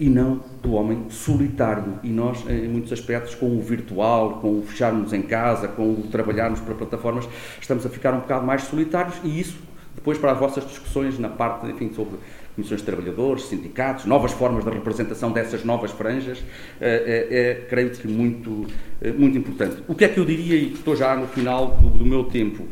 e não do homem solitário. E nós, em muitos aspectos, com o virtual, com o fecharmos em casa, com o trabalharmos para plataformas, estamos a ficar um bocado mais solitários e isso, depois, para as vossas discussões na parte, enfim, sobre comissões de trabalhadores, sindicatos, novas formas de representação dessas novas franjas, é, é, é creio que, muito, é, muito importante. O que é que eu diria, e estou já no final do, do meu tempo,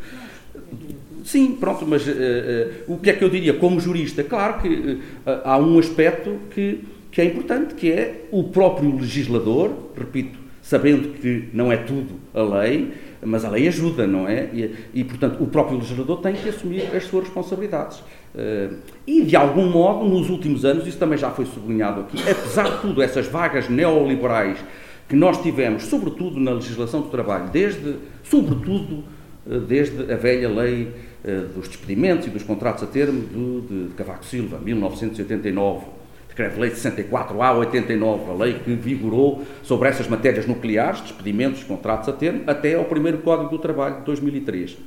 Sim, pronto, mas uh, uh, o que é que eu diria como jurista? Claro que uh, há um aspecto que que é importante, que é o próprio legislador, repito, sabendo que não é tudo a lei, mas a lei ajuda, não é? E, e portanto, o próprio legislador tem que assumir as suas responsabilidades. Uh, e, de algum modo, nos últimos anos, isso também já foi sublinhado aqui, apesar de tudo, essas vagas neoliberais que nós tivemos, sobretudo na legislação do trabalho, desde, sobretudo, uh, desde a velha lei uh, dos despedimentos e dos contratos a termo de, de Cavaco Silva, 1989, Decreto-Lei 64A 89, a lei que vigorou sobre essas matérias nucleares, despedimentos, contratos a termo, até ao primeiro Código do Trabalho de 2003. Uh,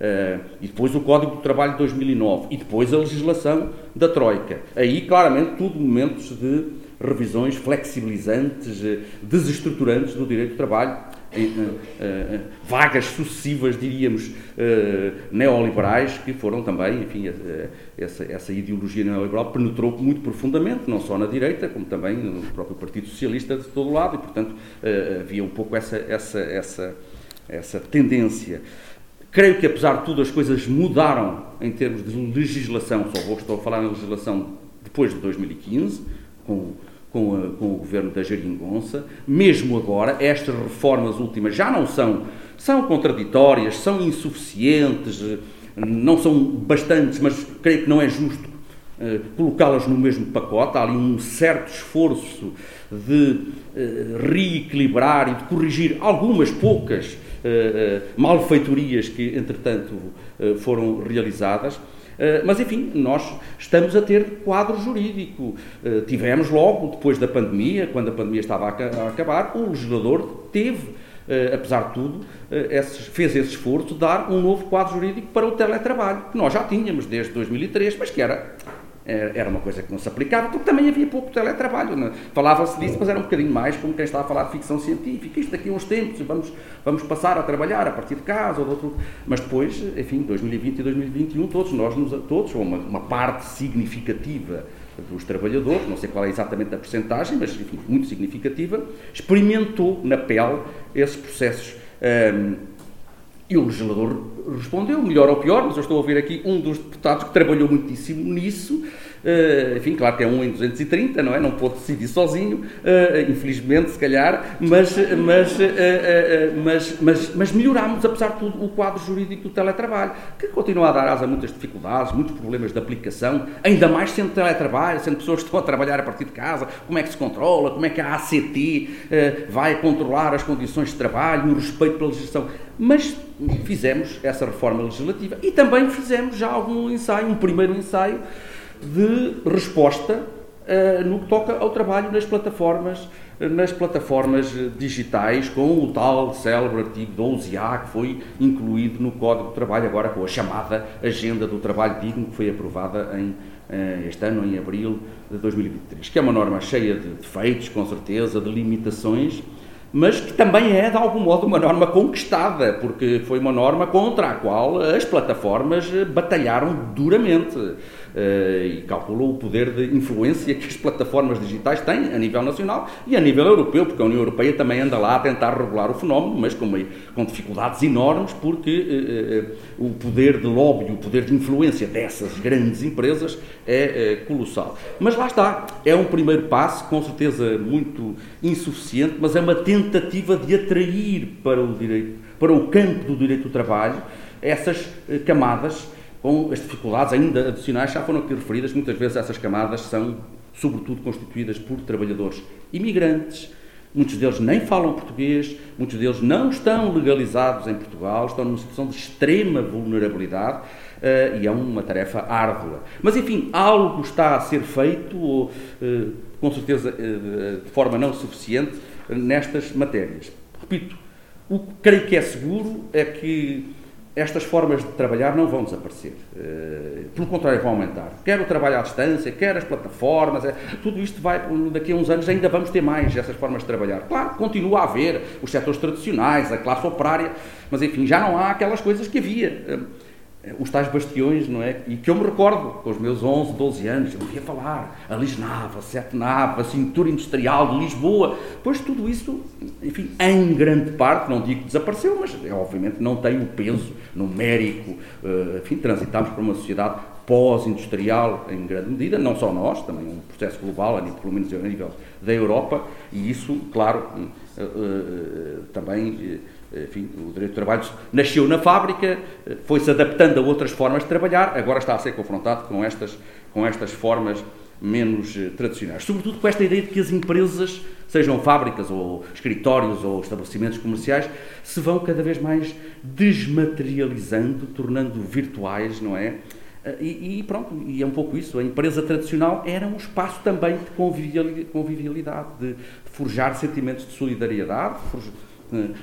eh, e depois o Código do Trabalho de 2009 e depois a legislação da Troika. Aí, claramente, tudo momentos de revisões flexibilizantes, eh, desestruturantes do direito do trabalho, vagas sucessivas, diríamos, neoliberais, que foram também, enfim, essa, essa ideologia neoliberal penetrou muito profundamente, não só na direita, como também no próprio Partido Socialista de todo lado, e, portanto, havia um pouco essa, essa, essa, essa tendência. Creio que, apesar de tudo, as coisas mudaram em termos de legislação, só vou estou a falar na legislação depois de 2015, com com, a, com o governo da Jeringonça. Mesmo agora, estas reformas últimas já não são, são contraditórias, são insuficientes, não são bastantes, mas creio que não é justo uh, colocá-las no mesmo pacote. Há ali um certo esforço de uh, reequilibrar e de corrigir algumas poucas uh, malfeitorias que, entretanto, foram realizadas. Eh, mas, enfim, nós estamos a ter quadro jurídico. Eh, tivemos logo, depois da pandemia, quando a pandemia estava a acabar, o legislador teve, eh, apesar de tudo, fez esse esforço de dar um novo quadro jurídico para o teletrabalho, que nós já tínhamos desde 2003, mas que era era uma coisa que não se aplicava, porque também havia pouco teletrabalho. É? Falava-se disso, mas era um bocadinho mais como quem estava a falar de ficção científica. Isto daqui a uns tempos, vamos, vamos passar a trabalhar a partir de casa ou de outro. Mas depois, enfim, 2020 e 2021, todos nós, todos, ou uma, uma parte significativa dos trabalhadores, não sei qual é exatamente a percentagem, mas enfim, muito significativa, experimentou na pele esses processos. Um, e o legislador respondeu, melhor ou pior, mas eu estou a ouvir aqui um dos deputados que trabalhou muitíssimo nisso, Uh, enfim, claro que é um em 230, não é? Não pôde decidir sozinho, uh, infelizmente, se calhar, mas, mas, uh, mas, mas, mas melhorámos, apesar de tudo, o quadro jurídico do teletrabalho, que continua a dar asa a muitas dificuldades, muitos problemas de aplicação, ainda mais sendo teletrabalho, sendo pessoas que estão a trabalhar a partir de casa, como é que se controla, como é que a ACT vai controlar as condições de trabalho, o respeito pela legislação. Mas fizemos essa reforma legislativa e também fizemos já algum ensaio, um primeiro ensaio, de resposta uh, no que toca ao trabalho nas plataformas, nas plataformas digitais, com o tal célebre artigo 12A que foi incluído no Código de Trabalho, agora com a chamada Agenda do Trabalho Digno, que foi aprovada em, este ano, em abril de 2023, que é uma norma cheia de defeitos, com certeza, de limitações, mas que também é, de algum modo, uma norma conquistada, porque foi uma norma contra a qual as plataformas batalharam duramente. Eh, e calculou o poder de influência que as plataformas digitais têm a nível nacional e a nível europeu, porque a União Europeia também anda lá a tentar regular o fenómeno, mas com, com dificuldades enormes, porque eh, eh, o poder de lobby, o poder de influência dessas grandes empresas é colossal. Mas lá está, é um primeiro passo, com certeza muito insuficiente, mas é uma tentativa de atrair para o direito, para o campo do direito do trabalho, essas camadas com as dificuldades ainda adicionais já foram aqui referidas, muitas vezes essas camadas são, sobretudo, constituídas por trabalhadores imigrantes, muitos deles nem falam português, muitos deles não estão legalizados em Portugal, estão numa situação de extrema vulnerabilidade uh, e é uma tarefa árdua. Mas, enfim, algo está a ser feito, uh, com certeza uh, de forma não suficiente, nestas matérias. Repito, o que creio que é seguro é que estas formas de trabalhar não vão desaparecer. Uh, pelo contrário, vão aumentar. Quer o trabalho à distância, quer as plataformas, é, tudo isto vai, daqui a uns anos ainda vamos ter mais essas formas de trabalhar. Claro, continua a haver os setores tradicionais, a classe operária, mas enfim, já não há aquelas coisas que havia. Uh, os tais bastiões, não é? E que eu me recordo, com os meus 11, 12 anos, eu ouvia falar, a Lisnava, a Sete Nava, a cintura industrial de Lisboa, pois tudo isso, enfim, em grande parte, não digo que desapareceu, mas é, obviamente não tem o peso numérico, uh, enfim, transitámos para uma sociedade pós-industrial em grande medida, não só nós, também um processo global, pelo menos a nível da Europa, e isso, claro, uh, também enfim, o direito do trabalho nasceu na fábrica, foi-se adaptando a outras formas de trabalhar, agora está a ser confrontado com estas, com estas formas menos eh, tradicionais. Sobretudo com esta ideia de que as empresas, sejam fábricas ou escritórios ou estabelecimentos comerciais, se vão cada vez mais desmaterializando, tornando virtuais, não é? Eh, e, e, pronto, e é um pouco isso. A empresa tradicional era um espaço também de convivialidade, de forjar sentimentos de solidariedade, de eh,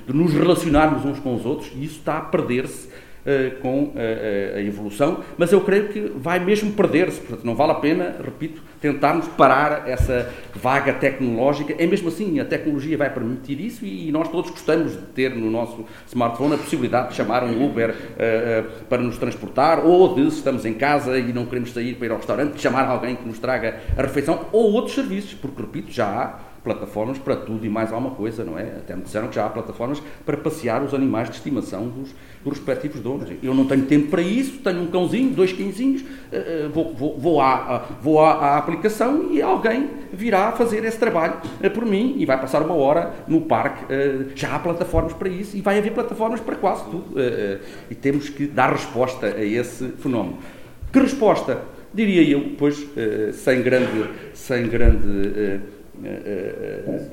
de nos relacionarmos uns com os outros, e isso está a perder-se uh, com uh, a evolução, mas eu creio que vai mesmo perder-se, portanto não vale a pena, repito, tentarmos parar essa vaga tecnológica, é mesmo assim, a tecnologia vai permitir isso e nós todos gostamos de ter no nosso smartphone a possibilidade de chamar um Uber uh, para nos transportar, ou de, se estamos em casa e não queremos sair para ir ao restaurante, chamar alguém que nos traga a refeição, ou outros serviços, porque, repito, já há plataformas para tudo e mais alguma coisa, não é? Até me disseram que já há plataformas para passear os animais de estimação dos, dos respectivos donos. Eu não tenho tempo para isso, tenho um cãozinho, dois quinzinhos, uh, vou, vou, vou, à, vou à, à, aplicação e alguém virá fazer esse trabalho uh, por mim e vai passar uma hora no parque. Já há plataformas para isso e vai haver plataformas para quase tudo. e temos que dar resposta a esse fenómeno. Que resposta? Diria eu, pois, sem grande, sem grande eh, eh,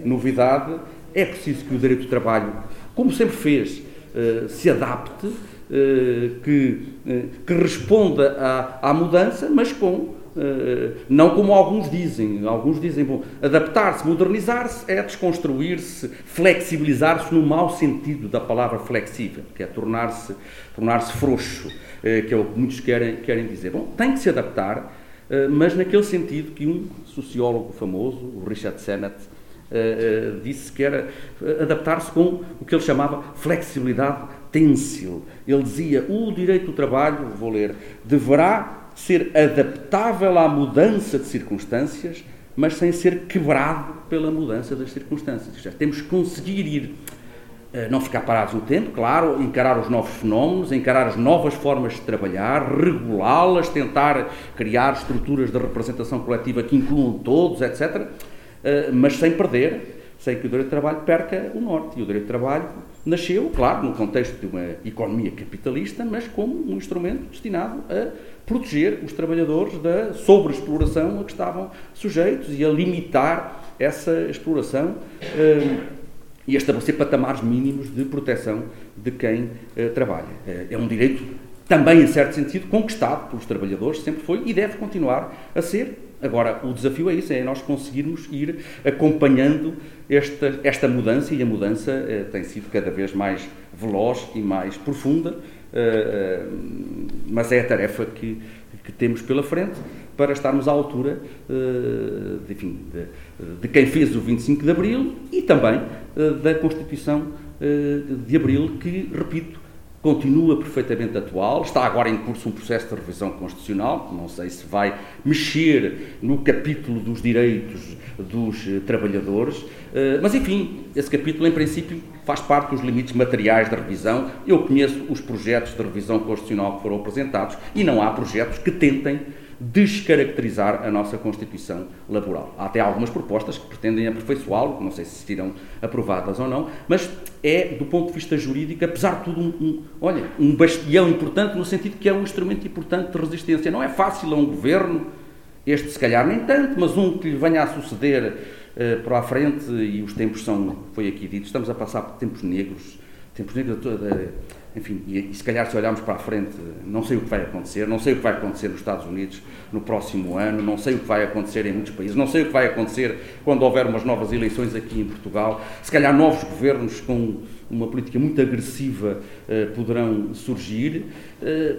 novidade, é preciso que o direito do trabalho, como sempre fez, eh, se adapte, que, que responda à, à mudança, mas com não como alguns dizem. Alguns dizem, bom, adaptar-se, modernizar-se é desconstruir-se, flexibilizar-se no mau sentido da palavra flexível, que é tornar-se tornar frouxo, que é o que muitos querem, querem dizer. Bom, tem que se adaptar, mas naquele sentido que um sociólogo famoso, o Richard Sennett, uh, uh, disse que era adaptar-se com o que ele chamava flexibilidade têncil. Ele dizia: o direito do trabalho, vou ler, deverá ser adaptável à mudança de circunstâncias, mas sem ser quebrado pela mudança das circunstâncias. Seja, temos que conseguir ir eh, não ficar parados no tempo, claro, encarar os novos fenómenos, encarar as novas formas de trabalhar, regulá-las, tentar criar estruturas de representação coletiva que incluam todos, etc., eh, mas sem perder, sem que o direito de trabalho perca o norte. E o direito de trabalho nasceu, claro, no contexto de uma economia capitalista, mas como um instrumento destinado a proteger os trabalhadores da sobreexploração a que estavam sujeitos e a limitar essa exploração. Eh, e estabelecer patamares mínimos de proteção de quem uh, trabalha. Uh, é um direito também, em certo sentido, conquistado pelos trabalhadores, sempre foi e deve continuar a ser. Agora, o desafio é isso, é nós conseguirmos ir acompanhando esta, esta mudança e a mudança uh, tem sido cada vez mais veloz e mais profunda, mas é a tarefa que, que temos pela frente para estarmos à altura uh, de, enfim, de, de, quem fez o 25 de Abril e também uh, da Constituição uh, de Abril, que, repito, continua perfeitamente atual. Está agora em curso um processo de revisão constitucional, não sei se vai mexer no capítulo dos direitos dos trabalhadores, mas enfim, esse capítulo em princípio faz parte dos limites materiais da revisão. Eu conheço os projetos de revisão constitucional que foram apresentados e não há projetos que tentem descaracterizar a nossa Constituição laboral. Há até algumas propostas que pretendem aperfeiçoá-lo, não sei se serão aprovadas ou não, mas é, do ponto de vista jurídico, apesar de tudo, um, um, olha, um bastião importante no sentido que é um instrumento importante de resistência. Não é fácil a um governo, este se calhar nem tanto, mas um que lhe venha a suceder uh, para a frente, e os tempos são, foi aqui dito, estamos a passar por tempos negros, tempos negros, uh, enfim, e, e, se calhar se olharmos para a frente, não sei o que vai acontecer, não sei o que vai acontecer nos Estados Unidos no próximo ano, não sei o que vai acontecer em muitos países, não sei o que vai acontecer quando houver umas novas eleições aqui em Portugal, se calhar novos governos com uma política muito agressiva uh, poderão surgir. Eh,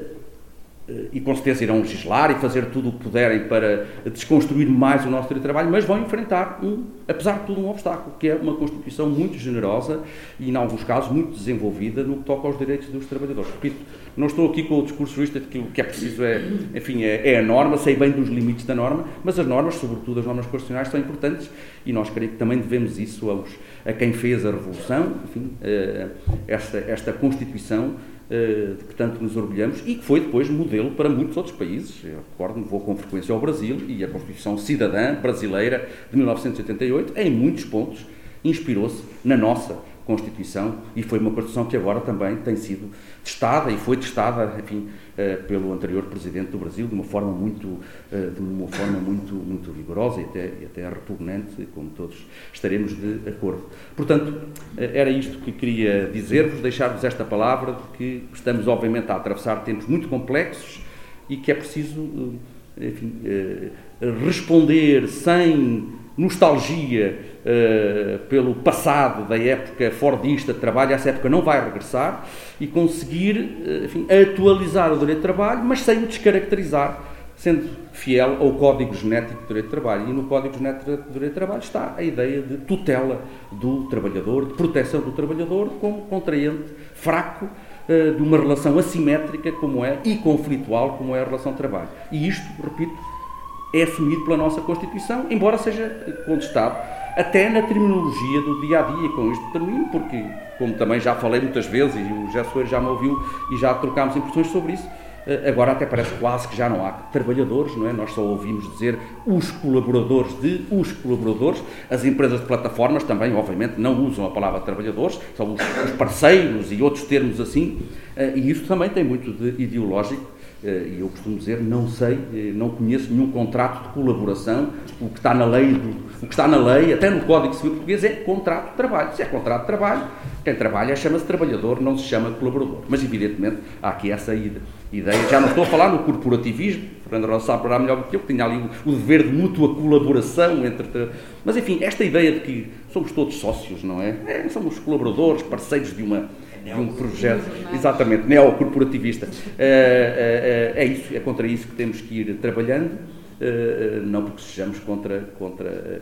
e com certeza irão legislar e fazer tudo o que puderem para desconstruir mais o nosso direito de trabalho, mas vão enfrentar, um, apesar de tudo, um obstáculo, que é uma Constituição muito generosa e, em alguns casos, muito desenvolvida no que toca aos direitos dos trabalhadores. Repito, não estou aqui com o discurso jurista de que o que é preciso é, enfim, é, é, a norma, sei bem dos limites da norma, mas as normas, sobretudo as normas constitucionais, são importantes e nós creio que também devemos isso aos, a quem fez a Revolução, enfim, eh, esta, esta Constituição eh, de que tanto nos orgulhamos e que foi depois modelo para muitos outros países. Eu recordo-me, vou com frequência ao Brasil e a Constituição Cidadã Brasileira de 1988, em muitos pontos, inspirou-se na nossa Constituição e foi uma Constituição que agora também tem sido testada e foi testada, enfim, eh, pelo anterior Presidente do Brasil de uma forma muito, eh, de uma forma muito, muito rigorosa e até, e até repugnante, como todos estaremos de acordo. Portanto, eh, era isto que queria dizer-vos, deixar-vos esta palavra de que estamos, obviamente, a atravessar tempos muito complexos e que é preciso, enfim, responder sem nostalgia uh, pelo passado da época fordista de trabalho, essa época não vai regressar, e conseguir uh, enfim, atualizar o direito de trabalho, mas sem o descaracterizar, sendo fiel ao código genético do direito de trabalho. E no código genético do direito de trabalho está a ideia de tutela do trabalhador, de proteção do trabalhador como contraente fraco uh, de uma relação assimétrica como é e conflitual como é a relação de trabalho. E isto, repito, é assumido pela nossa Constituição, embora seja contestado até na terminologia do dia a dia. Com isto termino, porque, como também já falei muitas vezes e o José Soeiro já me ouviu e já trocámos impressões sobre isso, eh, agora até parece quase que já não há trabalhadores, não é? Nós só ouvimos dizer os colaboradores de os colaboradores. As empresas de plataformas também, obviamente, não usam a palavra trabalhadores, são os parceiros e outros termos assim, eh, e isso também tem muito de ideológico e eu costumo dizer, não sei, eh, não conheço nenhum contrato de colaboração, o que está na lei, o que está na lei, até no Código Civil Português, é contrato de trabalho. Se é contrato de trabalho, quem trabalha chama-se trabalhador, não se chama colaborador. Mas, evidentemente, há aqui essa ideia. Já não estou a falar no corporativismo, Fernando Rosa sabe melhor do que eu, que tinha ali o, dever de mútua colaboração entre. Mas, enfim, esta ideia de que somos todos sócios, não é? é somos colaboradores, parceiros de uma de um projeto exatamente neocorporativista. É, é, é isso, é contra isso que temos que ir trabalhando, não porque sejamos contra, contra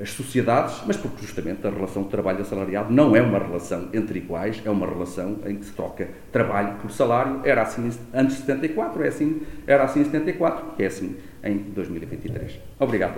as sociedades, mas porque justamente a relação de trabalho assalariado não é uma relação entre iguais, é uma relação em que se troca trabalho por salário. Era assim antes de 74, é assim, era assim em 74, é assim em 2023. Obrigado